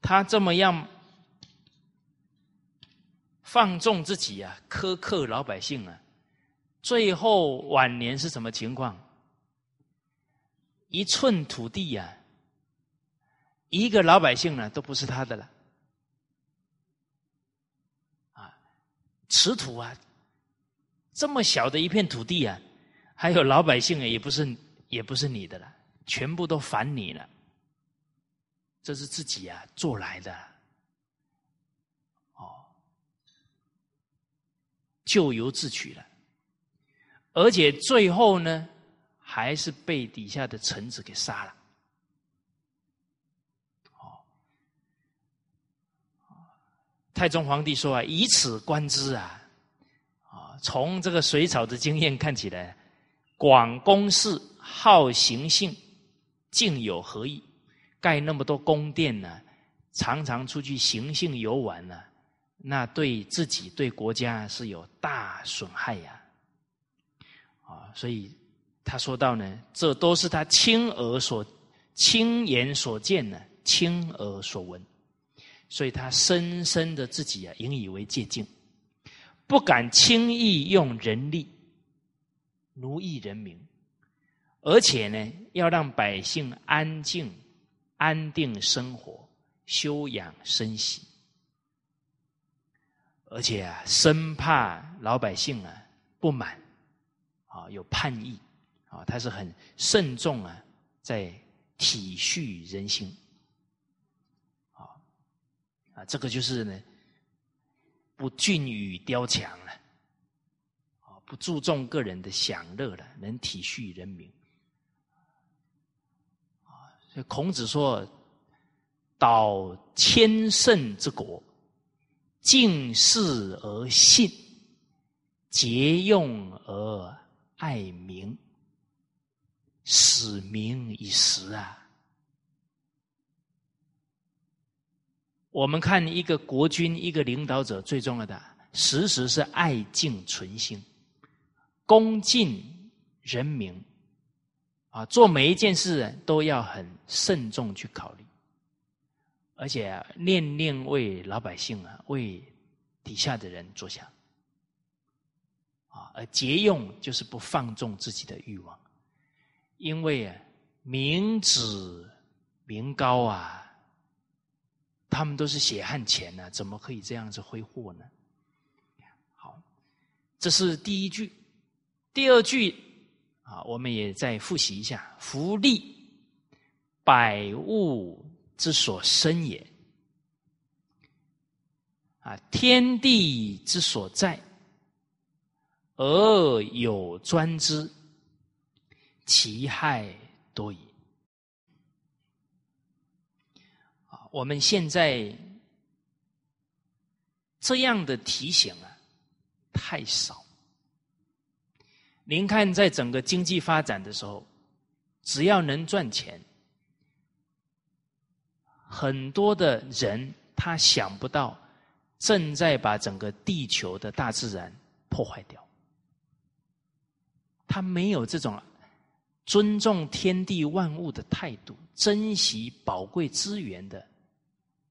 他这么样放纵自己啊，苛刻老百姓啊，最后晚年是什么情况？一寸土地呀！一个老百姓呢，都不是他的了，啊，此土啊，这么小的一片土地啊，还有老百姓啊，也不是也不是你的了，全部都反你了，这是自己啊做来的，哦，咎由自取了，而且最后呢，还是被底下的臣子给杀了。哦。太宗皇帝说啊：“以此观之啊，啊，从这个隋朝的经验看起来，广宫事好行性，竟有何意？盖那么多宫殿呢？常常出去行性游玩呢？那对自己对国家是有大损害呀！啊，所以他说到呢，这都是他亲耳所亲眼所见呢，亲耳所闻。”所以他深深的自己啊，引以为戒，不敢轻易用人力奴役人民，而且呢，要让百姓安静、安定生活、休养生息，而且啊，生怕老百姓啊不满啊有叛逆啊，他是很慎重啊，在体恤人心。啊啊，这个就是呢，不俊于雕墙了，啊，不注重个人的享乐了，能体恤人民。孔子说：“导千乘之国，敬事而信，节用而爱民，使民以时啊。”我们看一个国君、一个领导者，最重要的，时时是爱敬存心，恭敬人民，啊，做每一件事都要很慎重去考虑，而且念念为老百姓啊，为底下的人着想。啊，而节用就是不放纵自己的欲望，因为啊，民脂民膏啊，他们都是血汗钱呢，怎么可以这样子挥霍呢？好，这是第一句，第二句啊，我们也再复习一下：福利，百物之所生也。啊，天地之所在，而有专之，其害多矣。啊，我们现在这样的提醒啊，太少。您看，在整个经济发展的时候，只要能赚钱，很多的人他想不到。正在把整个地球的大自然破坏掉，他没有这种尊重天地万物的态度，珍惜宝贵资源的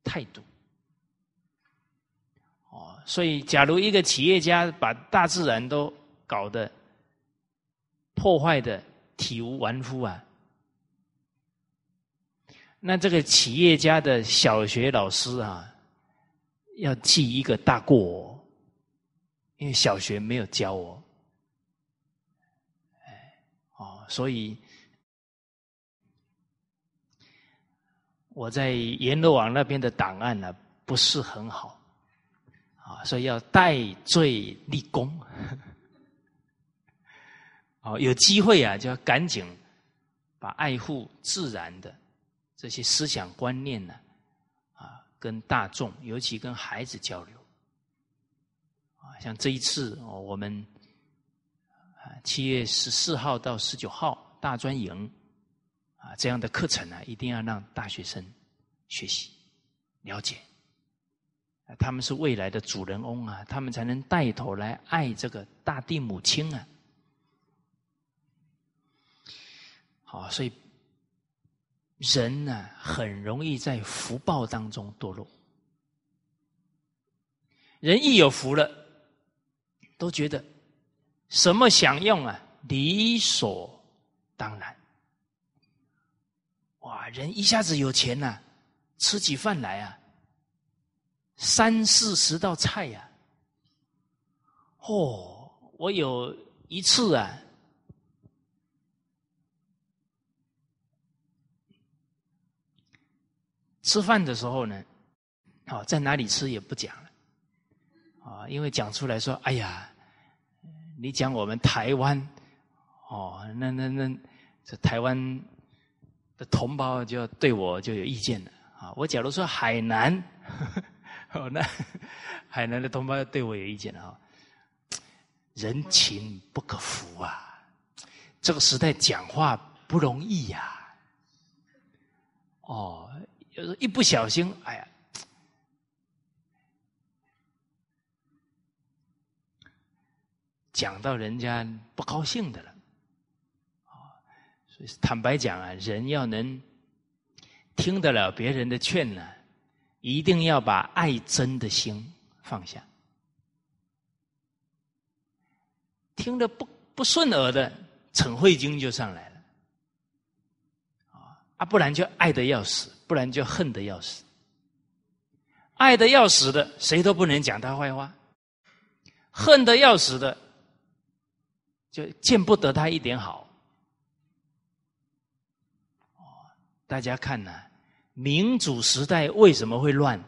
态度。哦，所以，假如一个企业家把大自然都搞得破坏的体无完肤啊，那这个企业家的小学老师啊。要记一个大过，因为小学没有教我，哎，哦，所以我在阎罗王那边的档案呢不是很好，啊，所以要戴罪立功，哦，有机会啊，就要赶紧把爱护自然的这些思想观念呢。啊跟大众，尤其跟孩子交流，啊，像这一次哦，我们七月十四号到十九号大专营啊这样的课程呢，一定要让大学生学习了解，他们是未来的主人翁啊，他们才能带头来爱这个大地母亲啊。好，所以。人呢，很容易在福报当中堕落。人一有福了，都觉得什么享用啊，理所当然。哇，人一下子有钱呐，吃起饭来啊，三四十道菜呀。哦，我有一次啊。吃饭的时候呢，好在哪里吃也不讲了，啊，因为讲出来说，哎呀，你讲我们台湾，哦，那那那这台湾的同胞就对我就有意见了啊。我假如说海南，哦，那海南的同胞对我有意见了啊。人情不可负啊，这个时代讲话不容易呀，哦。就是一不小心，哎呀，讲到人家不高兴的了，啊，所以坦白讲啊，人要能听得了别人的劝呢，一定要把爱真的心放下，听得不不顺耳的，陈慧晶就上来了，啊，不然就爱的要死。不然就恨得要死，爱的要死的，谁都不能讲他坏话；恨得要死的，就见不得他一点好。大家看呐，民主时代为什么会乱？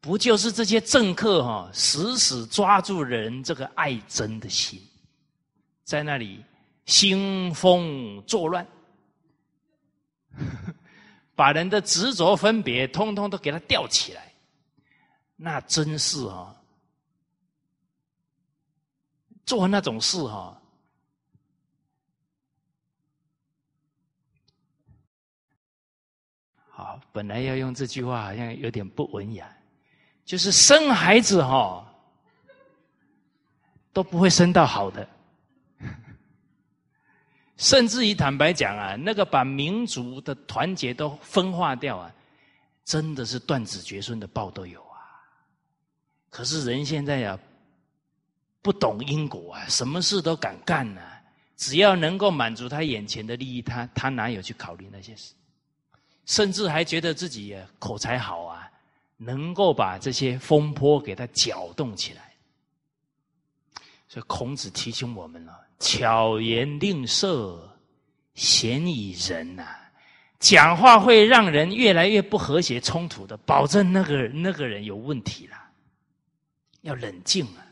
不就是这些政客哈，死死抓住人这个爱憎的心，在那里兴风作乱。把人的执着分别，通通都给他吊起来，那真是啊，做那种事哈，好，本来要用这句话，好像有点不文雅，就是生孩子哈，都不会生到好的。甚至于坦白讲啊，那个把民族的团结都分化掉啊，真的是断子绝孙的报都有啊。可是人现在呀，不懂因果啊，什么事都敢干呢？只要能够满足他眼前的利益，他他哪有去考虑那些事？甚至还觉得自己口才好啊，能够把这些风波给他搅动起来。所以孔子提醒我们了：巧言令色，鲜矣仁呐。讲话会让人越来越不和谐、冲突的，保证那个那个人有问题了。要冷静啊，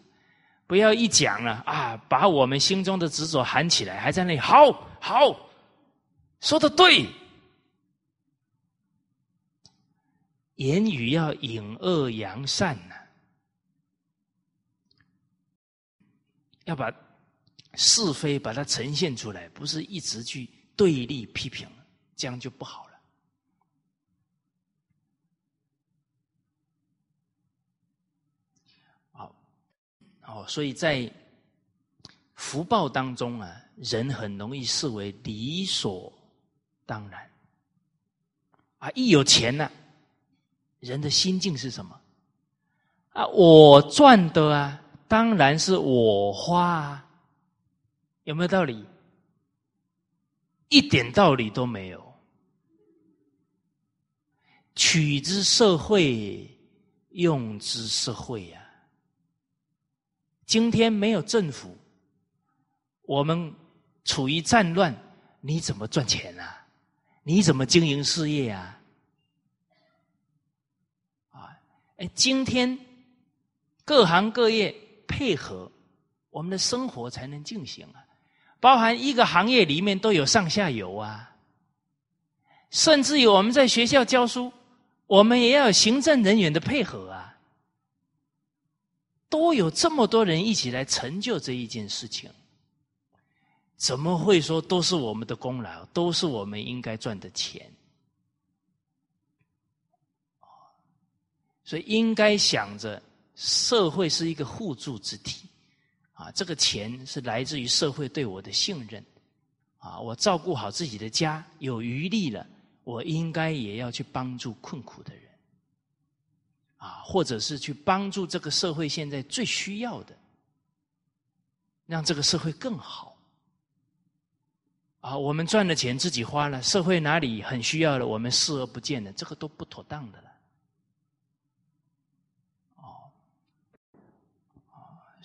不要一讲了啊，把我们心中的执着喊起来，还在那里好好说的对。言语要隐恶扬善呐，要把是非把它呈现出来，不是一直去对立批评。这样就不好了。好，哦，所以在福报当中啊，人很容易视为理所当然。啊，一有钱呢，人的心境是什么？啊，我赚的啊，当然是我花，啊，有没有道理？一点道理都没有。取之社会，用之社会呀。今天没有政府，我们处于战乱，你怎么赚钱啊？你怎么经营事业啊？啊，哎，今天各行各业配合，我们的生活才能进行啊。包含一个行业里面都有上下游啊，甚至于我们在学校教书。我们也要行政人员的配合啊！都有这么多人一起来成就这一件事情，怎么会说都是我们的功劳，都是我们应该赚的钱？所以应该想着社会是一个互助之体啊，这个钱是来自于社会对我的信任啊，我照顾好自己的家，有余力了。我应该也要去帮助困苦的人，啊，或者是去帮助这个社会现在最需要的，让这个社会更好。啊，我们赚了钱自己花了，社会哪里很需要的，我们视而不见的，这个都不妥当的了。哦，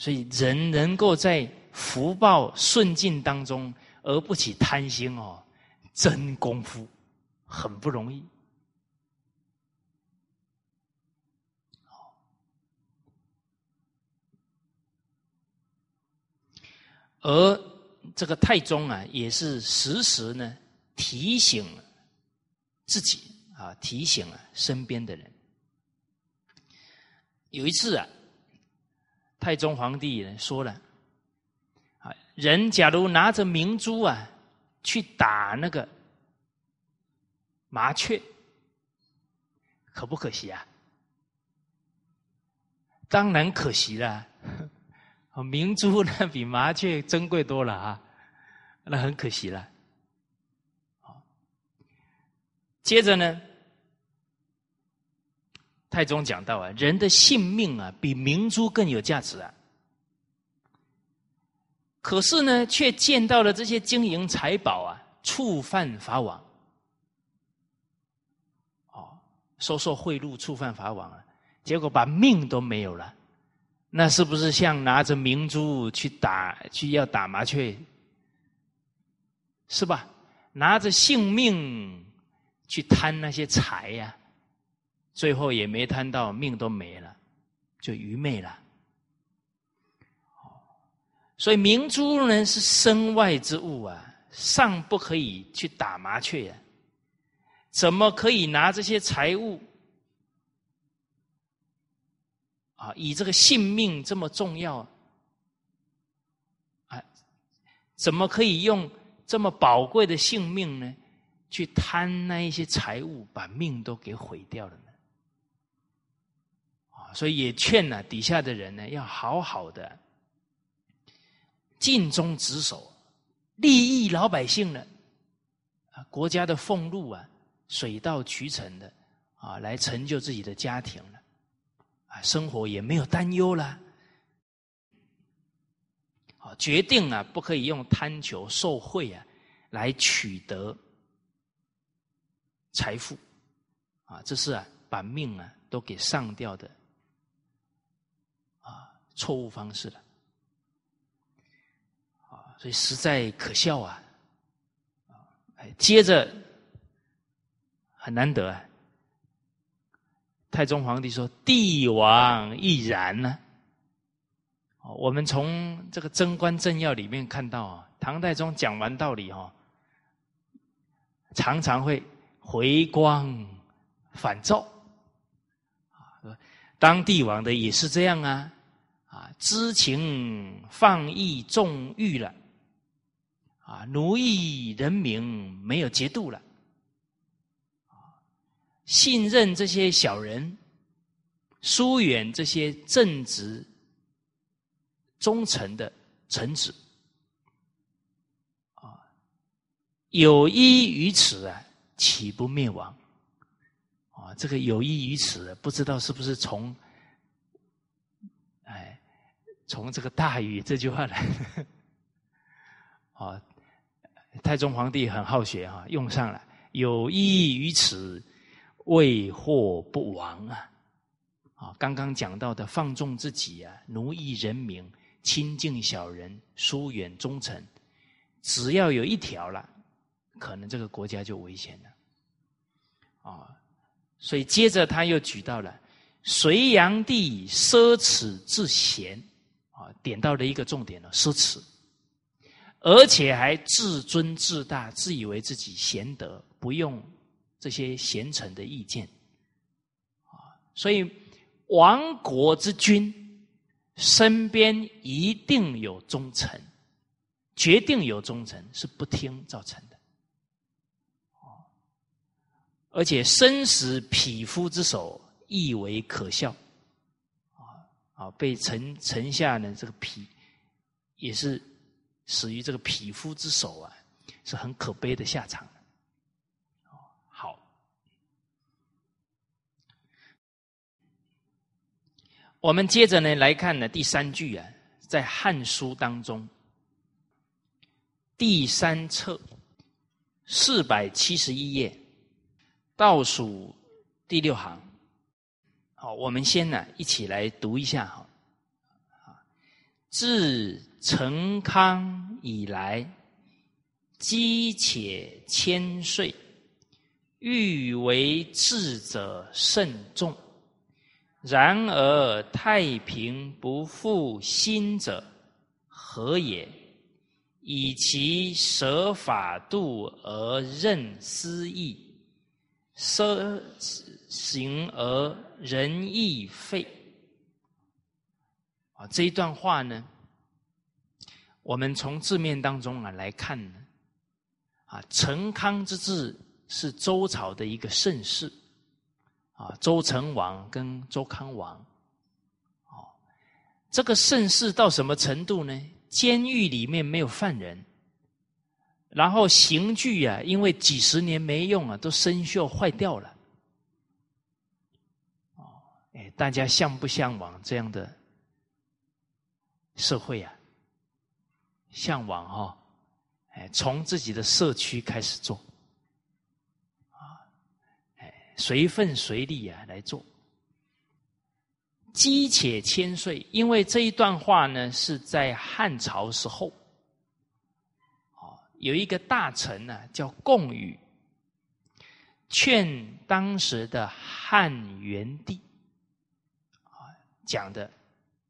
所以人能够在福报顺境当中而不起贪心哦，真功夫。很不容易，而这个太宗啊，也是时时呢提醒自己啊，提醒啊身边的人。有一次啊，太宗皇帝也说了啊，人假如拿着明珠啊去打那个。麻雀可不可惜啊？当然可惜了。明珠那比麻雀珍贵多了啊，那很可惜了。接着呢，太宗讲到啊，人的性命啊，比明珠更有价值啊。可是呢，却见到了这些金银财宝啊，触犯法网。哦收受贿赂、触犯法网了，结果把命都没有了，那是不是像拿着明珠去打、去要打麻雀，是吧？拿着性命去贪那些财呀，最后也没贪到，命都没了，就愚昧了。所以明珠呢是身外之物啊，尚不可以去打麻雀呀。怎么可以拿这些财物啊？以这个性命这么重要啊？怎么可以用这么宝贵的性命呢？去贪那一些财物，把命都给毁掉了呢？所以也劝呢底下的人呢，要好好的尽忠职守，利益老百姓呢啊，国家的俸禄啊。水到渠成的啊，来成就自己的家庭了，啊，生活也没有担忧了，啊，决定啊，不可以用贪求受贿啊来取得财富，啊，这是啊把命啊都给上吊的错误方式了，啊，所以实在可笑啊，哎，接着很难得啊，太宗皇帝说：“帝王亦然呢。”我们从这个《贞观政要》里面看到啊，唐太宗讲完道理哈，常常会回光返照。当帝王的也是这样啊，啊，知情放逸纵欲了，啊，奴役人民没有节度了，信任这些小人，疏远这些正直。忠诚的臣子啊，有依于此啊，岂不灭亡？啊，这个有依于此，不知道是不是从，从这个大禹这句话来啊？太宗皇帝很好学哈，用上了有益于此，未获不亡啊！啊，刚刚讲到的放纵自己啊，奴役人民。亲近小人，疏远忠臣，只要有一条了，可能这个国家就危险了。啊，所以接着他又举到了隋炀帝奢侈至贤，啊，点到了一个重点了，奢侈，而且还自尊自大，自以为自己贤德，不用这些贤臣的意见。啊，所以亡国之君。身边一定有忠臣，决定有忠臣是不听造成的，而且生死匹夫之手，亦为可笑，啊，被臣臣下呢这个匹，也是死于这个匹夫之手啊，是很可悲的下场。好我们接着呢来看呢第三句啊，在《汉书》当中第三册四百七十一页倒数第六行。好，我们先呢一起来读一下哈。自成康以来，积且千岁，欲为智者甚众。然而太平不复兴者，何也？以其舍法度而任私义，奢行而仁义废。啊，这一段话呢，我们从字面当中啊来看呢，啊，成康之治是周朝的一个盛世。啊，周成王跟周康王，哦，这个盛世到什么程度呢？监狱里面没有犯人，然后刑具啊，因为几十年没用啊，都生锈坏掉了。哎，大家向不向往这样的社会啊？向往哈，哎，从自己的社区开始做。啊，哎随份随力啊来做，积且千岁。因为这一段话呢，是在汉朝时候，哦，有一个大臣呢叫贡禹，劝当时的汉元帝，讲的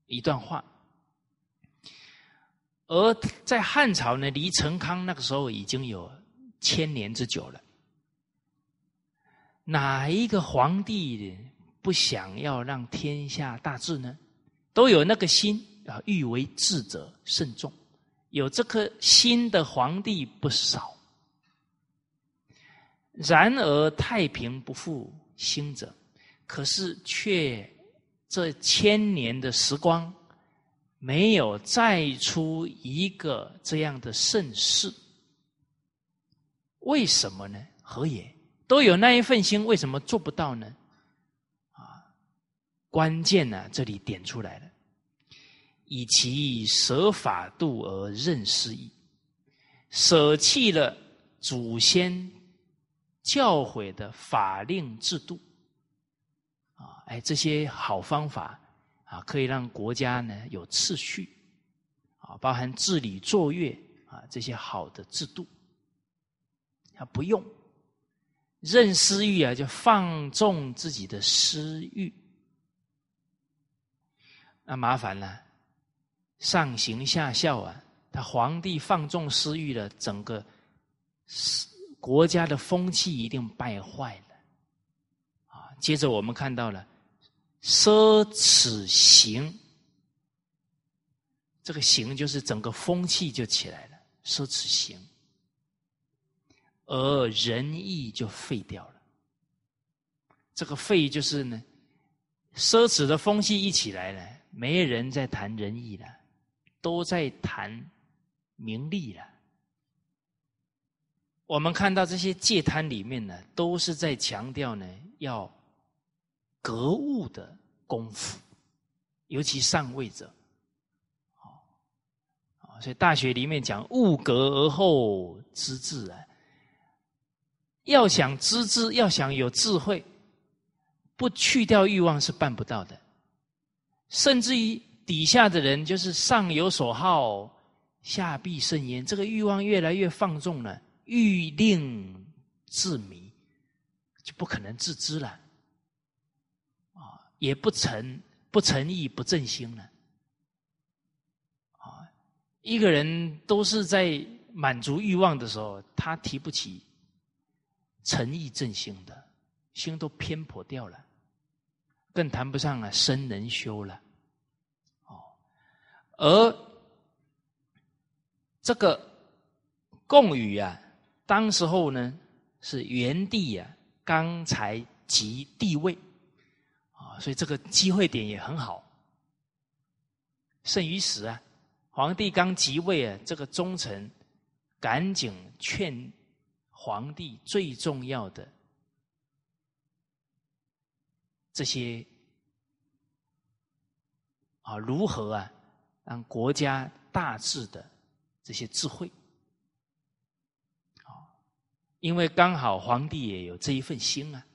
一段话。而在汉朝呢，离成康那个时候已经有千年之久了。哪一个皇帝不想要让天下大治呢？都有那个心啊，欲为治者慎重，有这颗心的皇帝不少。然而太平不复兴者，可是却这千年的时光，没有再出一个这样的盛世。为什么呢？何也？都有那一份心，为什么做不到呢？啊，关键呢，这里点出来了。以其舍法度而任失义，舍弃了祖先教诲的法令制度，哎，这些好方法啊，可以让国家呢有秩序，啊，包含治理作乐啊这些好的制度，他不用。任私欲啊，就放纵自己的私欲，那麻烦了。上行下效啊，他皇帝放纵私欲了，整个国家的风气一定败坏了。啊，接着我们看到了奢侈行，这个行就是整个风气就起来了，奢侈行。而仁义就废掉了。这个废就是呢，奢侈的风气一起来了，没人在谈仁义了，都在谈名利了。我们看到这些戒贪里面呢，都是在强调呢，要格物的功夫，尤其上位者。啊，所以大学里面讲物格而后知至啊。要想知知，要想有智慧，不去掉欲望是办不到的。甚至于底下的人，就是上有所好，下必甚焉。这个欲望越来越放纵了，欲令自迷，就不可能自知了。也不诚不诚意不正心了。啊，一个人都是在满足欲望的时候，他提不起。诚意正心的心都偏颇掉了，更谈不上啊生能修了。哦，而这个贡语啊，当时候呢是元帝啊刚才即帝位所以这个机会点也很好。甚于时啊，皇帝刚即位啊，这个忠臣赶紧劝。皇帝最重要的这些啊，如何啊，让国家大治的这些智慧啊，因为刚好皇帝也有这一份心啊。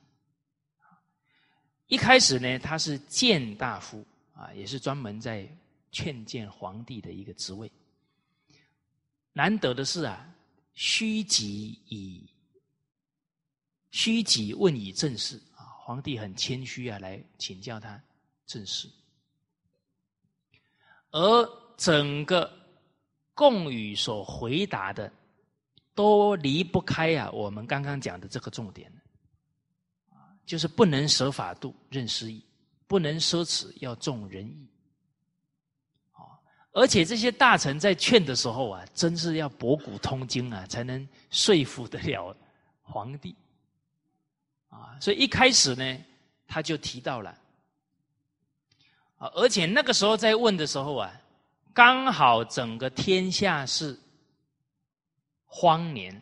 一开始呢，他是谏大夫啊，也是专门在劝谏皇帝的一个职位。难得的是啊。虚己以虚己问以正事啊，皇帝很谦虚啊，来请教他正事。而整个贡语所回答的，都离不开啊，我们刚刚讲的这个重点，就是不能舍法度，任失义；不能奢侈，要重仁义。而且这些大臣在劝的时候啊，真是要博古通今啊，才能说服得了皇帝啊。所以一开始呢，他就提到了啊，而且那个时候在问的时候啊，刚好整个天下是荒年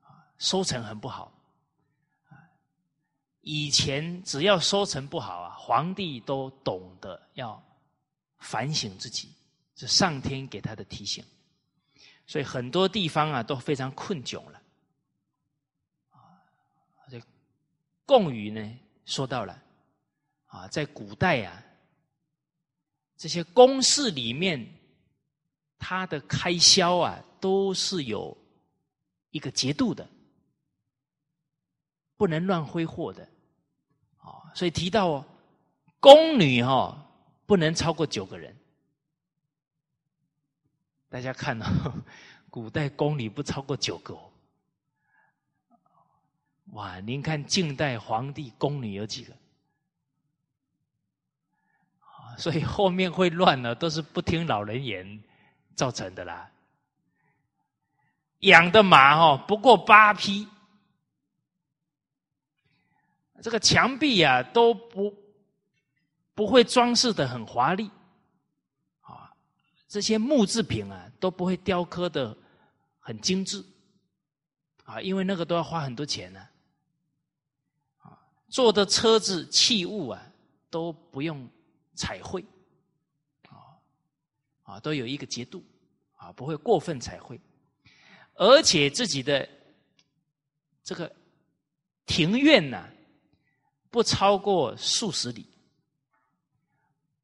啊，收成很不好。以前只要收成不好啊，皇帝都懂得要。反省自己，是上天给他的提醒，所以很多地方啊都非常困窘了。啊，这贡语呢说到了，啊，在古代啊，这些宫室里面，它的开销啊都是有一个节度的，不能乱挥霍的。所以提到哦宫女哈。不能超过九个人。大家看哦，古代宫女不超过九个哦。哇，您看近代皇帝宫女有几个？所以后面会乱呢，都是不听老人言造成的啦。养的马哦，不过八匹，这个墙壁啊都不。不会装饰的很华丽，啊，这些木制品啊都不会雕刻的很精致，啊，因为那个都要花很多钱呢，啊，做的车子器物啊都不用彩绘，啊，啊，都有一个节度，啊，不会过分彩绘，而且自己的这个庭院呢，不超过数十里，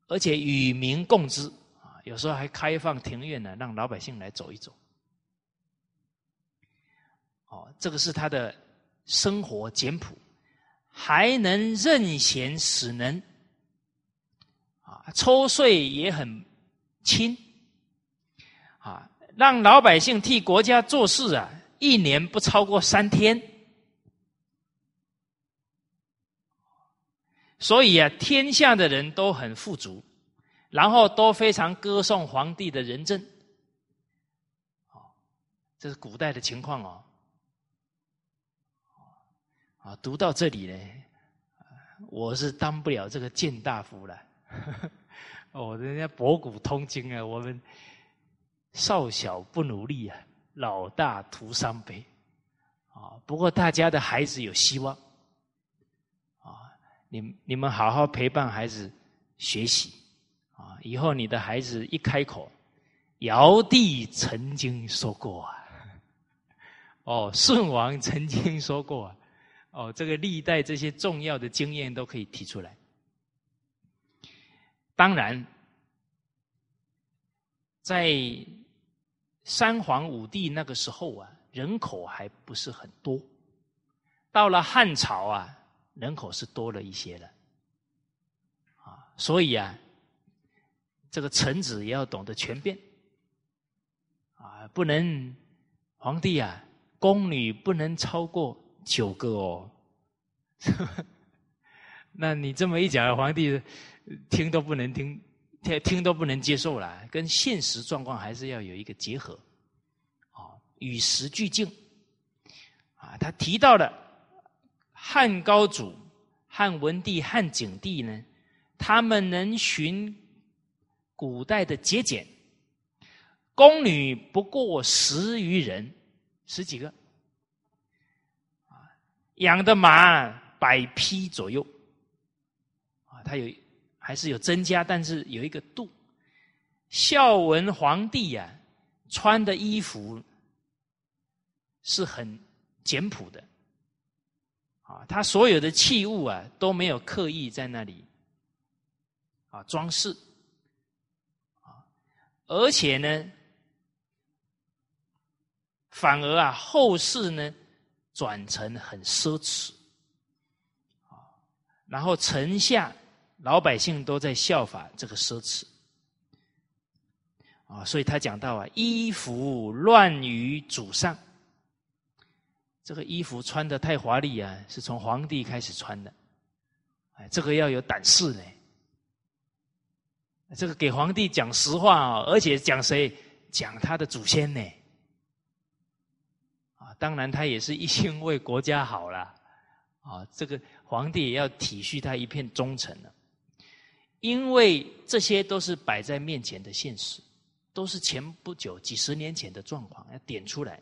而且与民共之啊，有时候还开放庭院呢，让老百姓来走一走。哦，这个是他的生活简朴，还能任贤使能。啊抽税也很轻，啊，让老百姓替国家做事啊，一年不超过三天，所以啊，天下的人都很富足，然后都非常歌颂皇帝的仁政，哦，这是古代的情况哦，啊，读到这里呢，我是当不了这个谏大夫了。哦，人家博古通今啊，我们少小不努力啊，老大徒伤悲啊。不过大家的孩子有希望，你你们好好陪伴孩子学习啊，以后你的孩子一开口，尧帝曾经说过啊，哦，舜王曾经说过啊，哦，这个历代这些重要的经验都可以提出来。当然，在三皇五帝那个时候啊，人口还不是很多。到了汉朝啊，人口是多了一些了。啊，所以啊，这个臣子也要懂得权变。啊，不能皇帝啊，宫女不能超过九个哦。那你这么一讲，皇帝。听都不能听，听听都不能接受了，跟现实状况还是要有一个结合，啊，与时俱进，啊，他提到了汉高祖、汉文帝、汉景帝呢，他们能循古代的节俭，宫女不过十余人，十几个，养的马百匹左右，啊，他有。还是有增加，但是有一个度。孝文皇帝呀，穿的衣服是很简朴的，啊，他所有的器物啊都没有刻意在那里啊装饰，啊，而且呢，反而啊后世呢转成很奢侈，啊，然后城下。老百姓都在效法这个奢侈啊，所以他讲到啊，衣服乱于祖上，这个衣服穿的太华丽啊，是从皇帝开始穿的，哎，这个要有胆识呢。这个给皇帝讲实话啊，而且讲谁？讲他的祖先呢？啊，当然他也是一心为国家好了啊，这个皇帝也要体恤他一片忠诚了。因为这些都是摆在面前的现实，都是前不久几十年前的状况，要点出来。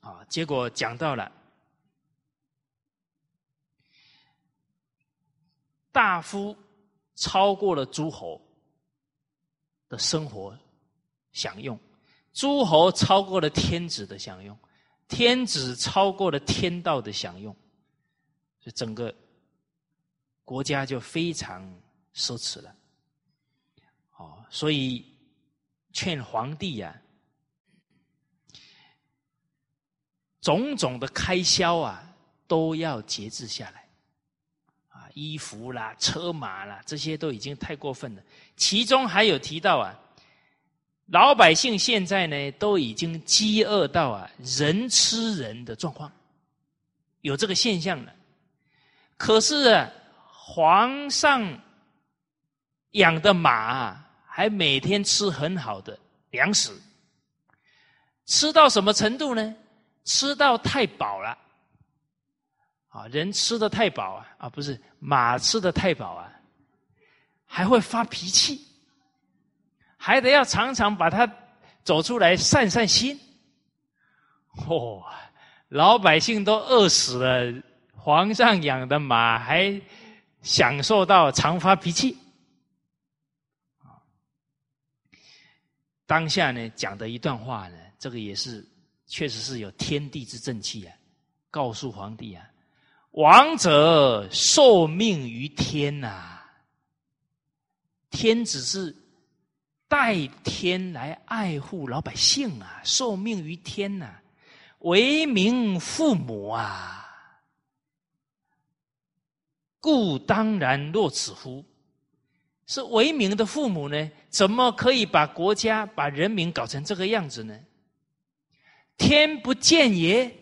啊，结果讲到了大夫超过了诸侯的生活享用，诸侯超过了天子的享用，天子超过了天道的享用，就整个。国家就非常奢侈了，哦，所以劝皇帝呀，种种的开销啊都要节制下来，啊，衣服啦、车马啦，这些都已经太过分了。其中还有提到啊，老百姓现在呢都已经饥饿到啊人吃人的状况，有这个现象了。可是啊。皇上养的马啊还每天吃很好的粮食，吃到什么程度呢？吃到太饱了，啊，人吃的太饱啊，啊，不是马吃的太饱啊，还会发脾气，还得要常常把它走出来散散心。嚯，老百姓都饿死了，皇上养的马还。享受到常发脾气，当下呢讲的一段话呢，这个也是确实是有天地之正气啊，告诉皇帝啊，王者受命于天呐，天只是代天来爱护老百姓啊，受命于天呐，为民父母啊，故当然若此乎？是为民的父母呢？怎么可以把国家、把人民搞成这个样子呢？天不见也？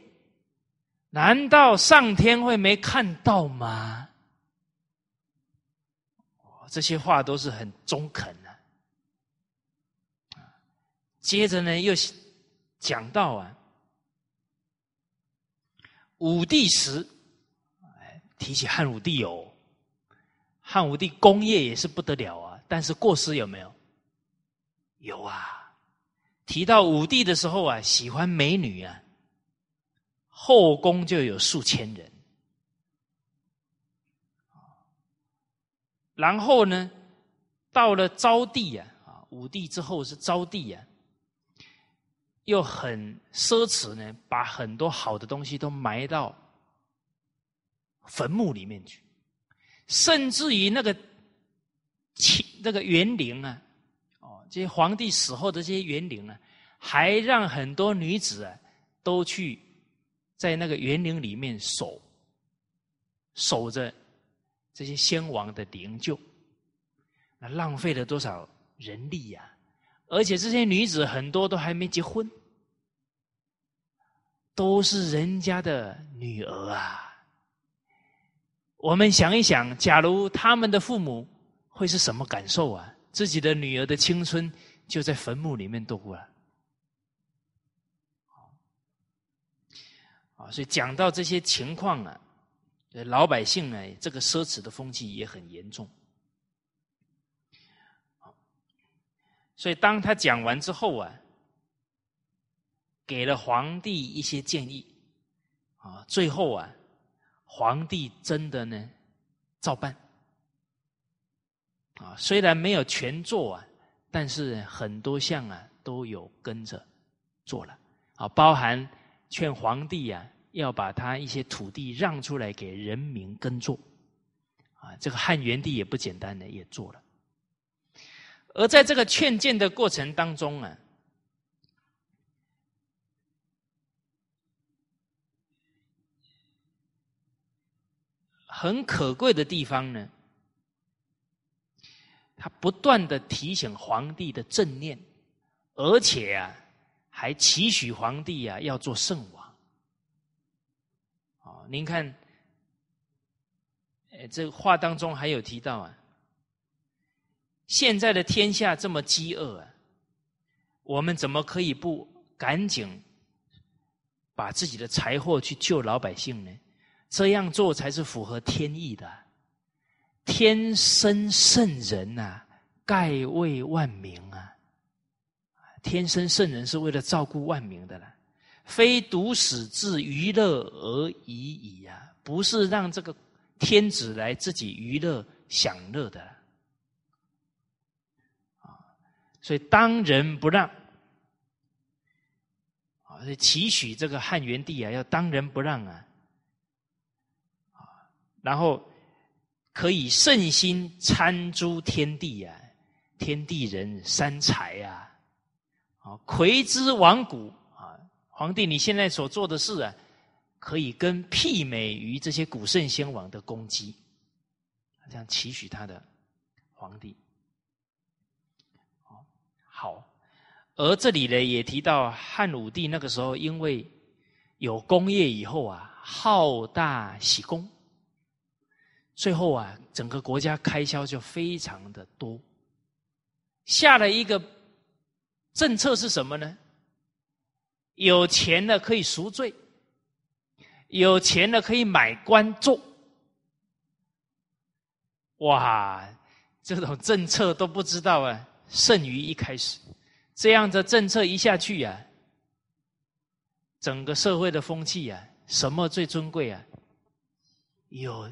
难道上天会没看到吗？这些话都是很中肯的。接着呢，又讲到啊，武帝时，提起汉武帝哦。汉武帝功业也是不得了啊，但是过失有没有？有啊。提到武帝的时候啊，喜欢美女啊，后宫就有数千人。然后呢，到了昭帝啊，啊，武帝之后是昭帝啊，又很奢侈呢，把很多好的东西都埋到坟墓里面去。甚至于那个那个园林啊，这些皇帝死后的这些园林啊，还让很多女子啊都去在那个园林里面守守着这些先王的灵柩，那浪费了多少人力呀！而且这些女子很多都还没结婚，都是人家的女儿啊。我们想一想，假如他们的父母会是什么感受啊？自己的女儿的青春就在坟墓里面度过了。啊，所以讲到这些情况啊，老百姓呢，这个奢侈的风气也很严重。所以当他讲完之后啊，给了皇帝一些建议，啊，最后啊。皇帝真的呢，照办啊！虽然没有全做啊，但是很多项啊都有跟着做了啊，包含劝皇帝啊要把他一些土地让出来给人民耕作啊。这个汉元帝也不简单的，也做了。而在这个劝谏的过程当中啊。很可贵的地方呢，他不断的提醒皇帝的正念，而且啊，还期许皇帝啊要做圣王。哦，您看，呃，这话当中还有提到啊，现在的天下这么饥饿啊，我们怎么可以不赶紧把自己的财货去救老百姓呢？这样做才是符合天意的。天生圣人呐，盖为万民啊。天生圣人是为了照顾万民的啦，非独使自娱乐而已矣呀，不是让这个天子来自己娱乐享乐的。啊，所以当仁不让啊，期许这个汉元帝啊，要当仁不让啊。然后可以圣心参诸天地啊，天地人三才啊，啊，魁之王古啊，皇帝你现在所做的事啊，可以跟媲美于这些古圣先王的功绩，这样期许他的皇帝。好，而这里呢也提到汉武帝那个时候，因为有功业以后啊，好大喜功。最后啊，整个国家开销就非常的多。下了一个政策是什么呢？有钱的可以赎罪，有钱的可以买官做。哇，这种政策都不知道啊，胜于一开始。这样的政策一下去呀，整个社会的风气啊，什么最尊贵啊？有。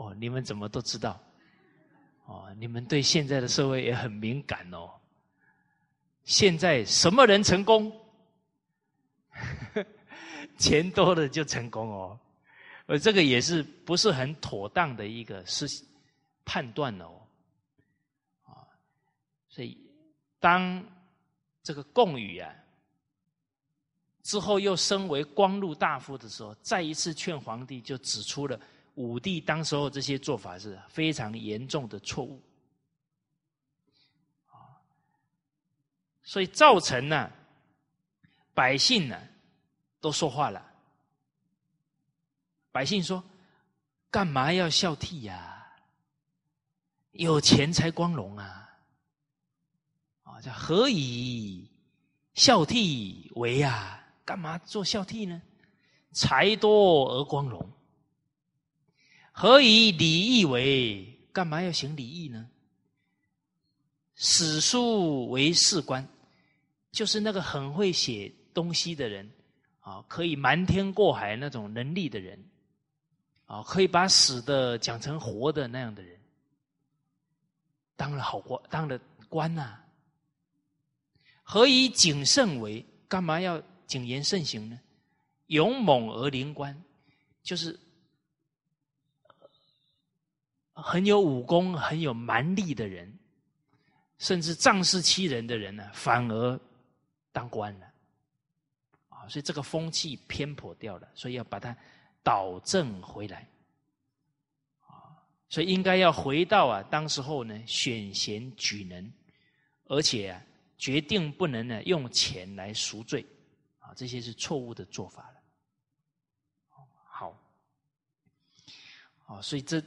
哦，你们怎么都知道？哦，你们对现在的社会也很敏感哦。现在什么人成功？钱多的就成功哦，而这个也是不是很妥当的一个是判断哦，啊，所以当这个贡宇啊之后又升为光禄大夫的时候，再一次劝皇帝，就指出了武帝当时候这些做法是非常严重的错误，啊，所以造成呢百姓呢。都说话了，百姓说：“干嘛要孝悌呀？有钱才光荣啊！啊，叫何以孝悌为啊？干嘛做孝悌呢？财多而光荣。何以礼义为？干嘛要行礼义呢？史书为士官，就是那个很会写东西的人。”啊，可以瞒天过海那种能力的人，啊，可以把死的讲成活的那样的人，当了好官，当了官呐。何以谨慎为？干嘛要谨言慎行呢？勇猛而灵官，就是很有武功、很有蛮力的人，甚至仗势欺人的人呢，反而当官了啊。所以这个风气偏颇掉了，所以要把它导正回来，啊，所以应该要回到啊，当时候呢选贤举能，而且啊决定不能呢用钱来赎罪，啊，这些是错误的做法了。好，啊，所以这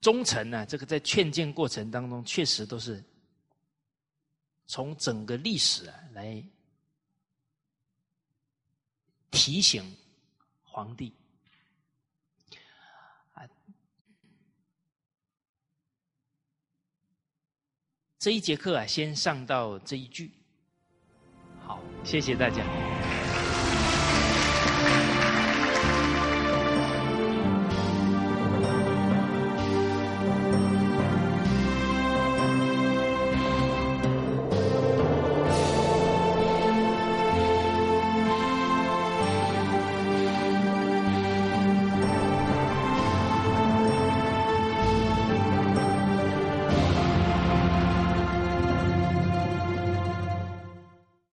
忠臣呢，这个在劝谏过程当中，确实都是。从整个历史啊来提醒皇帝啊，这一节课啊，先上到这一句。好，谢谢大家。